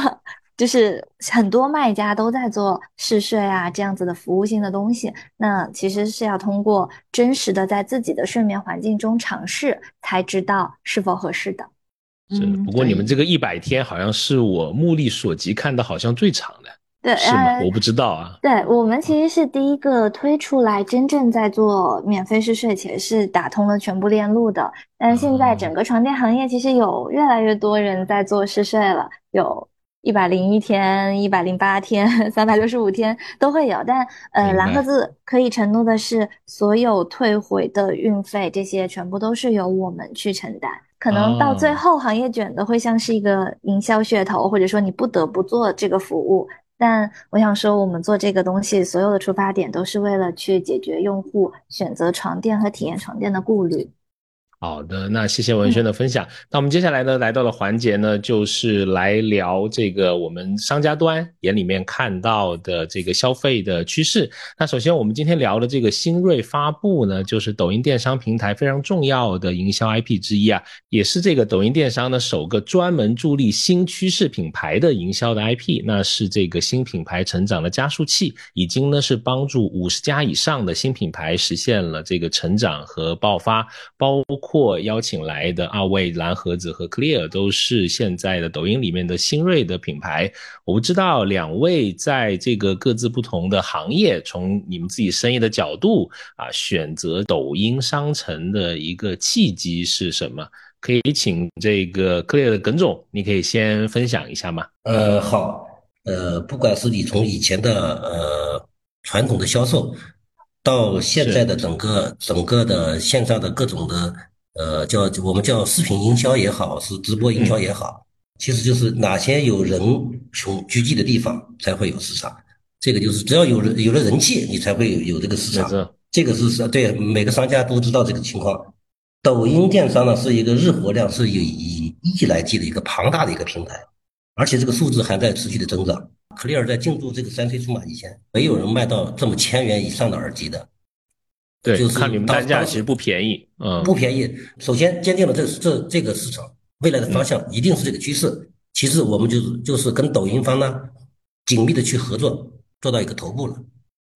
就是很多卖家都在做试睡啊这样子的服务性的东西，那其实是要通过真实的在自己的睡眠环境中尝试，才知道是否合适的。是，不过你们这个一百天好像是我目力所及看的好像最长的，对，是吗？我不知道啊。对我们其实是第一个推出来真正在做免费试睡且是打通了全部链路的，但是现在整个床垫行业其实有越来越多人在做试睡了，有。一百零一天、一百零八天、三百六十五天都会有，但呃，蓝盒子可以承诺的是，所有退回的运费这些全部都是由我们去承担。可能到最后行业卷的会像是一个营销噱头，或者说你不得不做这个服务。但我想说，我们做这个东西，所有的出发点都是为了去解决用户选择床垫和体验床垫的顾虑。好的，那谢谢文轩的分享。那我们接下来呢，来到了环节呢，就是来聊这个我们商家端眼里面看到的这个消费的趋势。那首先，我们今天聊的这个新锐发布呢，就是抖音电商平台非常重要的营销 IP 之一啊，也是这个抖音电商的首个专门助力新趋势品牌的营销的 IP。那是这个新品牌成长的加速器，已经呢是帮助五十家以上的新品牌实现了这个成长和爆发，包。或邀请来的二位蓝盒子和 Clear 都是现在的抖音里面的新锐的品牌。我不知道两位在这个各自不同的行业，从你们自己生意的角度啊，选择抖音商城的一个契机是什么？可以请这个 Clear 的耿总，你可以先分享一下吗？呃，好，呃，不管是你从以前的呃传统的销售，到现在的整个整个的线上的各种的。呃，叫我们叫视频营销也好，是直播营销也好，其实就是哪些有人群聚集的地方才会有市场。这个就是只要有人有了人气，你才会有有这个市场。这个是是对每个商家都知道这个情况。抖音电商呢是一个日活量是以以亿来计的一个庞大的一个平台，而且这个数字还在持续的增长。克利尔在进驻这个三 C 数码以前，没有人卖到这么千元以上的耳机的。对，就是看你们单价其实不便宜，嗯，不便宜。首先坚定了这这这个市场未来的方向一定是这个趋势。其次，我们就是就是跟抖音方呢紧密的去合作，做到一个头部了。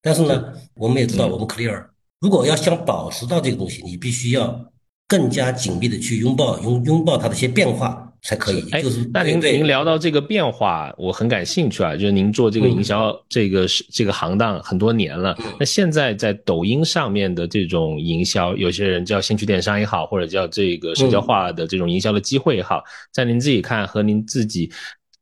但是呢，我们也知道，我们 Clear 如果要想保持到这个东西，你必须要更加紧密的去拥抱拥拥抱它的一些变化。才可以，就是那您您聊到这个变化，我很感兴趣啊。就是您做这个营销，这个是这个行当很多年了。那现在在抖音上面的这种营销，有些人叫兴趣电商也好，或者叫这个社交化的这种营销的机会也好，在您自己看和您自己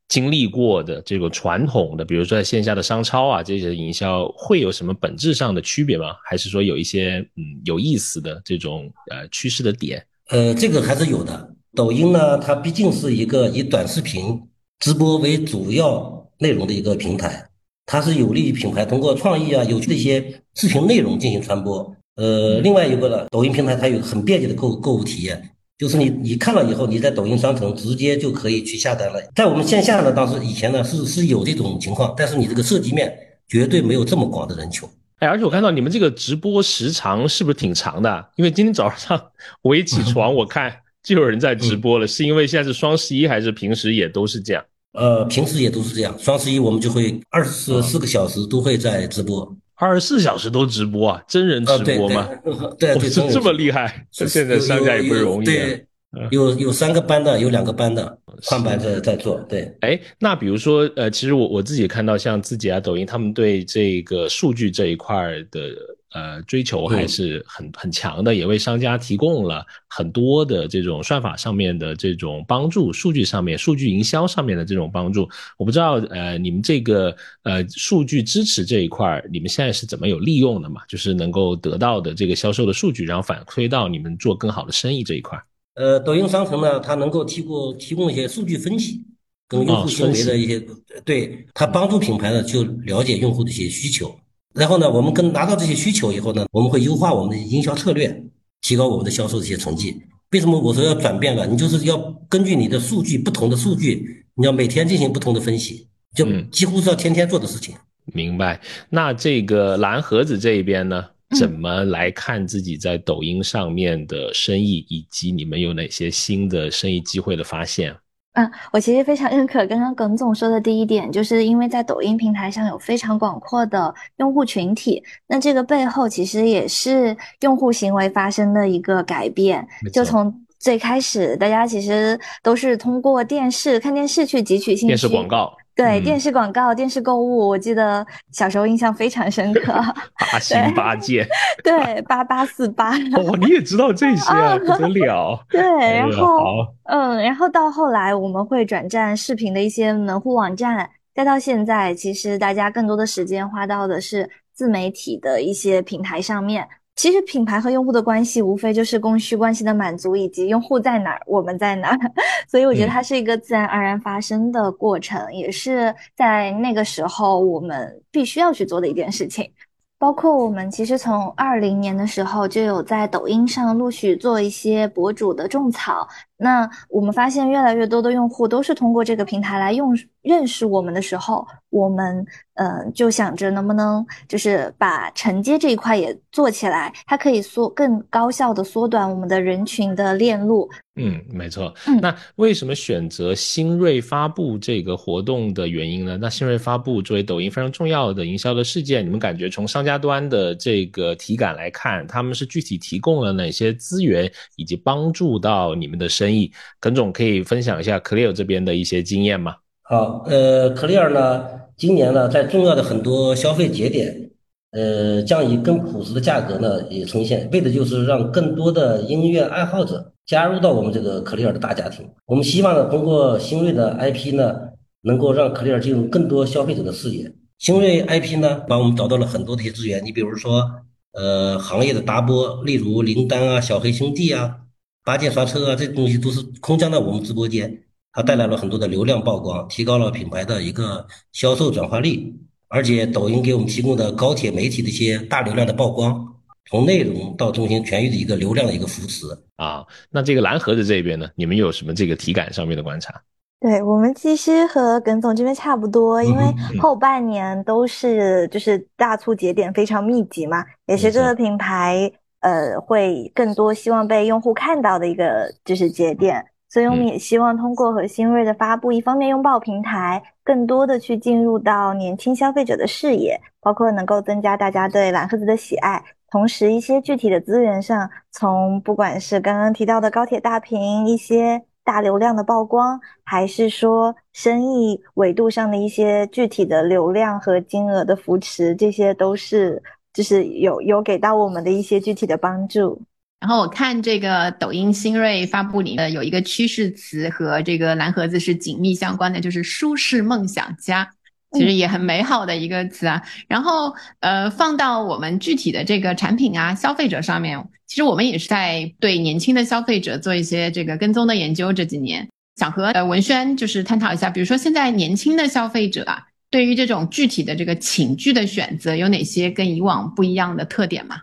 经历过的这个传统的，比如说在线下的商超啊这些营销，会有什么本质上的区别吗？还是说有一些嗯有意思的这种呃趋势的点？呃，这个还是有的。抖音呢，它毕竟是一个以短视频直播为主要内容的一个平台，它是有利于品牌通过创意啊、有趣的一些视频内容进行传播。呃，另外一个呢，抖音平台它有很便捷的购购物体验，就是你你看了以后，你在抖音商城直接就可以去下单了。在我们线下呢，当时以前呢是是有这种情况，但是你这个涉及面绝对没有这么广的人群。哎，而且我看到你们这个直播时长是不是挺长的？因为今天早上 [laughs] 我一起床，[laughs] 我看就有人在直播了，是因为现在是双十一，还是平时也都是这样？呃，平时也都是这样。双十一我们就会二十四个小时都会在直播，二十四小时都直播啊？真人直播吗？对对，这这么厉害？[laughs] 现在商家也不容易。对。有有三个班的，有两个班的换班在在做。对，哎，那比如说，呃，其实我我自己看到，像自己啊，抖音，他们对这个数据这一块的呃追求还是很很强的，也为商家提供了很多的这种算法上面的这种帮助，数据上面、数据营销上面的这种帮助。我不知道，呃，你们这个呃数据支持这一块，你们现在是怎么有利用的嘛？就是能够得到的这个销售的数据，然后反馈到你们做更好的生意这一块。呃，抖音商城呢，它能够提供提供一些数据分析，跟用户行为的一些，对它帮助品牌呢就了解用户的一些需求，然后呢，我们跟拿到这些需求以后呢，我们会优化我们的营销策略，提高我们的销售的一些成绩。为什么我说要转变了？你就是要根据你的数据，不同的数据，你要每天进行不同的分析，就几乎是要天天做的事情。明白。那这个蓝盒子这一边呢？怎么来看自己在抖音上面的生意，以及你们有哪些新的生意机会的发现？嗯，我其实非常认可刚刚耿总说的第一点，就是因为在抖音平台上有非常广阔的用户群体，那这个背后其实也是用户行为发生的一个改变。就从最开始，大家其实都是通过电视看电视去汲取信息，电视广告。对电视广告、电视购物，我记得小时候印象非常深刻。[laughs] 八星八件，对八八四八。哦，你也知道这些啊，不得了。[laughs] 对，然后嗯，然后到后来我们会转战视频的一些门户网站，再到现在，其实大家更多的时间花到的是自媒体的一些平台上面。其实品牌和用户的关系无非就是供需关系的满足，以及用户在哪儿，我们在哪儿。[laughs] 所以我觉得它是一个自然而然发生的过程，也是在那个时候我们必须要去做的一件事情。包括我们其实从二零年的时候就有在抖音上陆续做一些博主的种草。那我们发现越来越多的用户都是通过这个平台来用认识我们的时候，我们嗯就想着能不能就是把承接这一块也做起来，它可以缩更高效的缩短我们的人群的链路。嗯，没错。那为什么选择新锐发布这个活动的原因呢？那新锐发布作为抖音非常重要的营销的事件，你们感觉从商家端的这个体感来看，他们是具体提供了哪些资源，以及帮助到你们的生意？耿总可以分享一下 Clear 这边的一些经验吗？好，呃，Clear 呢，今年呢，在重要的很多消费节点，呃，将以更朴实的价格呢也呈现，为的就是让更多的音乐爱好者。加入到我们这个 Clear 的大家庭，我们希望呢，通过新锐的 IP 呢，能够让 Clear 进入更多消费者的视野。新锐 IP 呢，帮我们找到了很多的一些资源。你比如说，呃，行业的搭播，例如林丹啊、小黑兄弟啊、八件刷车啊，这东西都是空降到我们直播间，它带来了很多的流量曝光，提高了品牌的一个销售转化率。而且，抖音给我们提供的高铁媒体的一些大流量的曝光。从内容到中心全域的一个流量的一个扶持啊，那这个蓝盒子这边呢，你们有什么这个体感上面的观察？对我们其实和耿总这边差不多，因为后半年都是就是大促节点非常密集嘛，也是这个品牌呃会更多希望被用户看到的一个就是节点，所以我们也希望通过和新锐的发布，一方面拥抱平台，更多的去进入到年轻消费者的视野，包括能够增加大家对蓝盒子的喜爱。同时，一些具体的资源上，从不管是刚刚提到的高铁大屏、一些大流量的曝光，还是说生意维度上的一些具体的流量和金额的扶持，这些都是就是有有给到我们的一些具体的帮助。然后我看这个抖音新锐发布里的有一个趋势词和这个蓝盒子是紧密相关的，就是舒适梦想家。其实也很美好的一个词啊，然后呃放到我们具体的这个产品啊消费者上面，其实我们也是在对年轻的消费者做一些这个跟踪的研究。这几年想和呃文轩就是探讨一下，比如说现在年轻的消费者啊，对于这种具体的这个寝具的选择有哪些跟以往不一样的特点吗？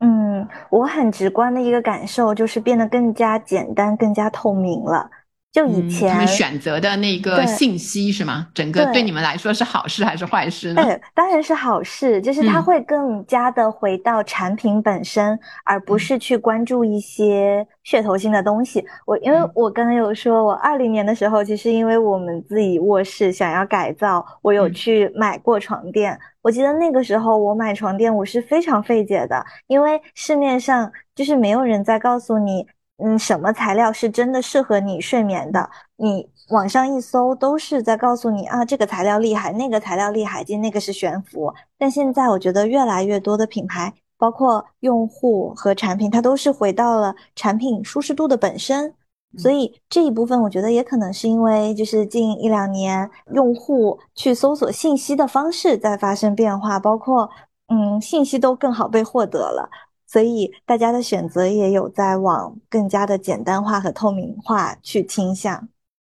嗯，我很直观的一个感受就是变得更加简单、更加透明了。就以前他们选择的那个信息是吗？整个对你们来说是好事还是坏事呢？对，当然是好事，就是它会更加的回到产品本身，而不是去关注一些噱头性的东西。我因为我刚才有说，我二零年的时候，其实因为我们自己卧室想要改造，我有去买过床垫。我记得那个时候我买床垫，我是非常费解的，因为市面上就是没有人在告诉你。嗯，什么材料是真的适合你睡眠的？你网上一搜，都是在告诉你啊，这个材料厉害，那个材料厉害，就那个是悬浮。但现在我觉得越来越多的品牌，包括用户和产品，它都是回到了产品舒适度的本身。所以这一部分，我觉得也可能是因为就是近一两年用户去搜索信息的方式在发生变化，包括嗯，信息都更好被获得了。所以大家的选择也有在往更加的简单化和透明化去倾向。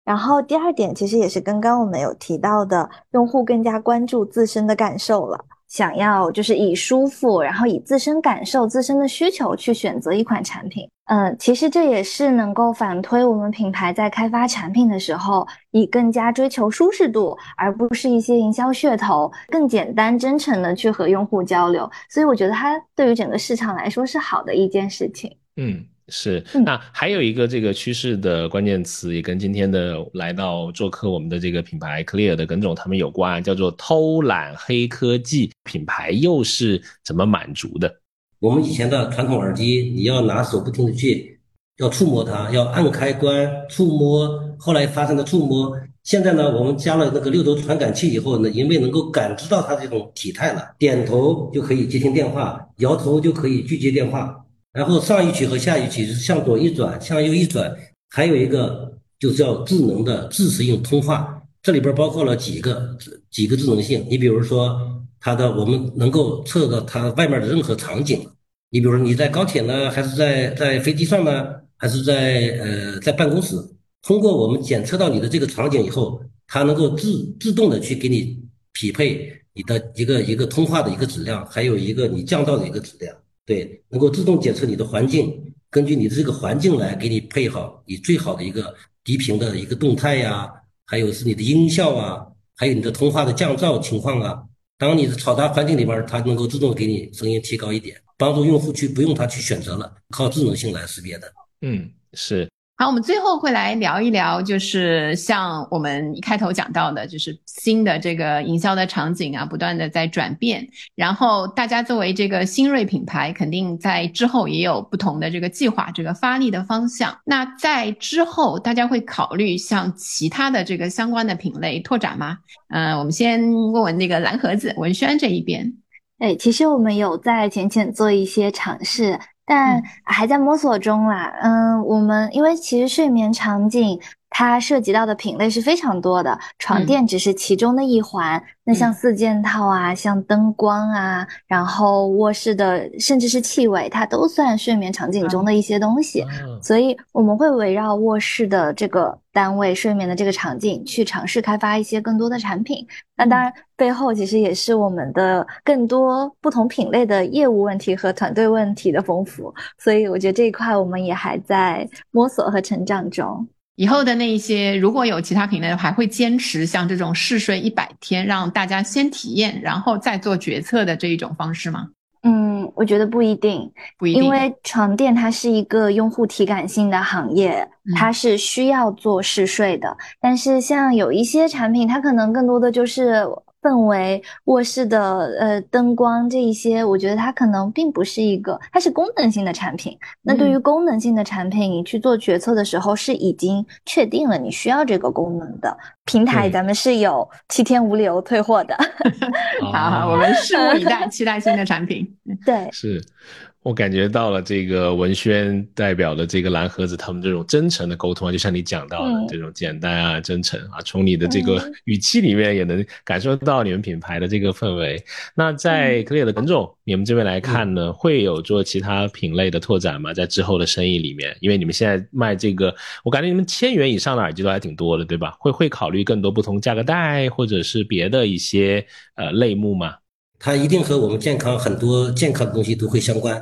然后第二点，其实也是刚刚我们有提到的，用户更加关注自身的感受了。想要就是以舒服，然后以自身感受、自身的需求去选择一款产品。嗯，其实这也是能够反推我们品牌在开发产品的时候，以更加追求舒适度，而不是一些营销噱头，更简单真诚的去和用户交流。所以我觉得它对于整个市场来说是好的一件事情。嗯。是，那还有一个这个趋势的关键词，也跟今天的来到做客我们的这个品牌 Clear 的耿总他们有关，叫做偷懒黑科技。品牌又是怎么满足的？我们以前的传统耳机，你要拿手不停的去，要触摸它，要按开关触摸，后来发生的触摸。现在呢，我们加了那个六轴传感器以后呢，因为能够感知到它这种体态了，点头就可以接听电话，摇头就可以拒接电话。然后上一曲和下一曲是向左一转，向右一转，还有一个就叫智能的自适应通话，这里边包括了几个几个智能性。你比如说它的，我们能够测到它外面的任何场景。你比如说你在高铁呢，还是在在飞机上呢，还是在呃在办公室，通过我们检测到你的这个场景以后，它能够自自动的去给你匹配你的一个一个通话的一个质量，还有一个你降噪的一个质量。对，能够自动检测你的环境，根据你的这个环境来给你配好你最好的一个低频的一个动态呀，还有是你的音效啊，还有你的通话的降噪情况啊。当你的嘈杂环境里边，它能够自动给你声音提高一点，帮助用户去不用它去选择了，靠智能性来识别的。嗯，是。好，我们最后会来聊一聊，就是像我们一开头讲到的，就是新的这个营销的场景啊，不断的在转变。然后大家作为这个新锐品牌，肯定在之后也有不同的这个计划，这个发力的方向。那在之后，大家会考虑向其他的这个相关的品类拓展吗？嗯，我们先问问那个蓝盒子文轩这一边。哎，其实我们有在浅浅做一些尝试。但还在摸索中啦。嗯，我们因为其实睡眠场景它涉及到的品类是非常多的，床垫只是其中的一环。那像四件套啊，像灯光啊，然后卧室的甚至是气味，它都算睡眠场景中的一些东西。所以我们会围绕卧室的这个单位睡眠的这个场景去尝试开发一些更多的产品。那当然背后其实也是我们的更多不同品类的业务问题和团队问题的丰富。所以我觉得这一块我们也还在摸索和成长中。以后的那一些，如果有其他品类，还会坚持像这种试睡一百天，让大家先体验，然后再做决策的这一种方式吗？嗯，我觉得不一定，不一定，因为床垫它是一个用户体感性的行业，它是需要做试睡的。但是像有一些产品，它可能更多的就是。氛围、卧室的呃灯光这一些，我觉得它可能并不是一个，它是功能性的产品。那对于功能性的产品，你去做决策的时候，是已经确定了你需要这个功能的平台，咱们是有七天无理由退货的。[laughs] 好，我们拭目以待，[laughs] 期待新的产品。对，是。我感觉到了这个文轩代表的这个蓝盒子，他们这种真诚的沟通啊，就像你讲到的这种简单啊、真诚啊，从你的这个语气里面也能感受到你们品牌的这个氛围。那在 Clear 的耿总，你们这边来看呢，会有做其他品类的拓展吗？在之后的生意里面，因为你们现在卖这个，我感觉你们千元以上的耳机都还挺多的，对吧？会会考虑更多不同价格带或者是别的一些呃类目吗？它一定和我们健康很多健康的东西都会相关。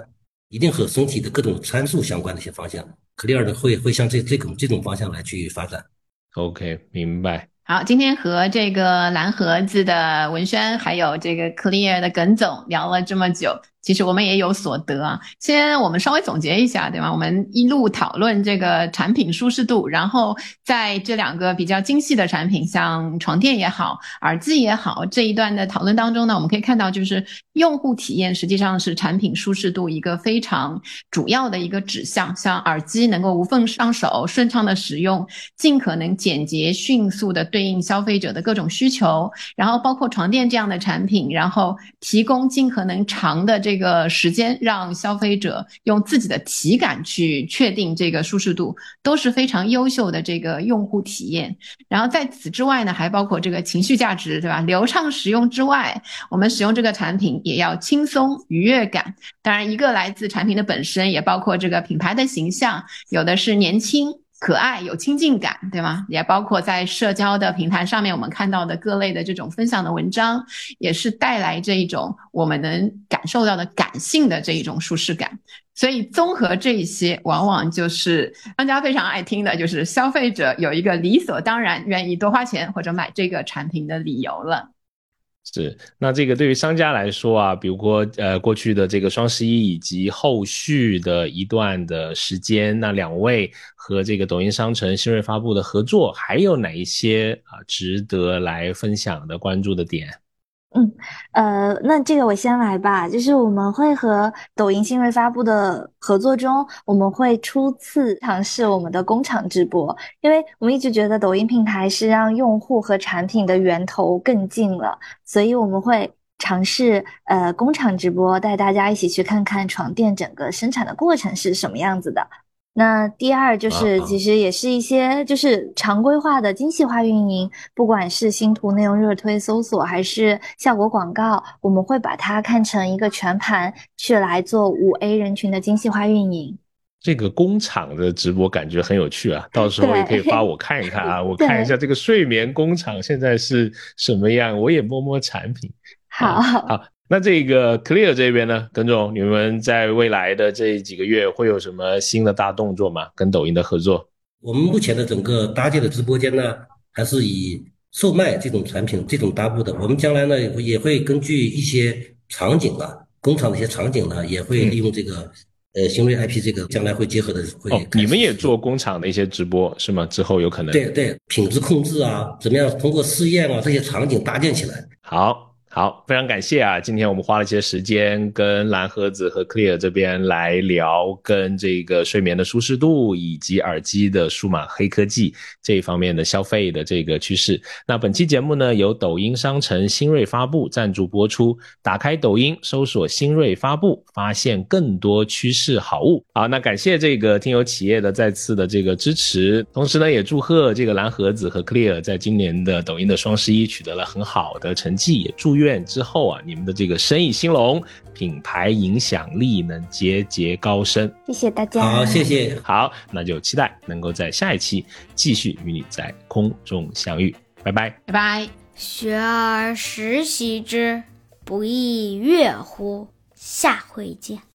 一定和身体的各种参数相关的一些方向，，Clear 的会会向这这种这种方向来去发展。OK，明白。好，今天和这个蓝盒子的文轩，还有这个 Clear 的耿总聊了这么久。其实我们也有所得啊。先我们稍微总结一下，对吧？我们一路讨论这个产品舒适度，然后在这两个比较精细的产品，像床垫也好，耳机也好，这一段的讨论当中呢，我们可以看到，就是用户体验实际上是产品舒适度一个非常主要的一个指向。像耳机能够无缝上手、顺畅的使用，尽可能简洁迅速的对应消费者的各种需求，然后包括床垫这样的产品，然后提供尽可能长的这。这个时间让消费者用自己的体感去确定这个舒适度，都是非常优秀的这个用户体验。然后在此之外呢，还包括这个情绪价值，对吧？流畅使用之外，我们使用这个产品也要轻松愉悦感。当然，一个来自产品的本身，也包括这个品牌的形象，有的是年轻。可爱有亲近感，对吗？也包括在社交的平台上面，我们看到的各类的这种分享的文章，也是带来这一种我们能感受到的感性的这一种舒适感。所以综合这一些，往往就是商家非常爱听的，就是消费者有一个理所当然愿意多花钱或者买这个产品的理由了。是，那这个对于商家来说啊，比如说呃过去的这个双十一以及后续的一段的时间，那两位和这个抖音商城新锐发布的合作，还有哪一些啊值得来分享的关注的点？嗯，呃，那这个我先来吧。就是我们会和抖音新锐发布的合作中，我们会初次尝试我们的工厂直播，因为我们一直觉得抖音平台是让用户和产品的源头更近了，所以我们会尝试呃工厂直播，带大家一起去看看床垫整个生产的过程是什么样子的。那第二就是，其实也是一些就是常规化的精细化运营，不管是星图内容热推搜索，还是效果广告，我们会把它看成一个全盘去来做五 A 人群的精细化运营。这个工厂的直播感觉很有趣啊，到时候也可以发我看一看啊，我看一下这个睡眠工厂现在是什么样，我也摸摸产品。好，好。那这个 Clear 这边呢，耿总，你们在未来的这几个月会有什么新的大动作吗？跟抖音的合作？我们目前的整个搭建的直播间呢，还是以售卖这种产品这种搭布的。我们将来呢，也会根据一些场景啊，工厂的一些场景呢，也会利用这个呃新锐 IP 这个，将来会结合的会。哦，你们也做工厂的一些直播是吗？之后有可能？对对，品质控制啊，怎么样通过试验啊这些场景搭建起来？好。好，非常感谢啊！今天我们花了一些时间跟蓝盒子和 Clear 这边来聊跟这个睡眠的舒适度以及耳机的数码黑科技这一方面的消费的这个趋势。那本期节目呢，由抖音商城新锐发布赞助播出。打开抖音，搜索新锐发布，发现更多趋势好物。好，那感谢这个听友企业的再次的这个支持，同时呢，也祝贺这个蓝盒子和 Clear 在今年的抖音的双十一取得了很好的成绩，也祝。愿之后啊，你们的这个生意兴隆，品牌影响力能节节高升。谢谢大家，好，谢谢，好，那就期待能够在下一期继续与你在空中相遇，拜拜，拜拜。学而时习之，不亦说乎？下回见。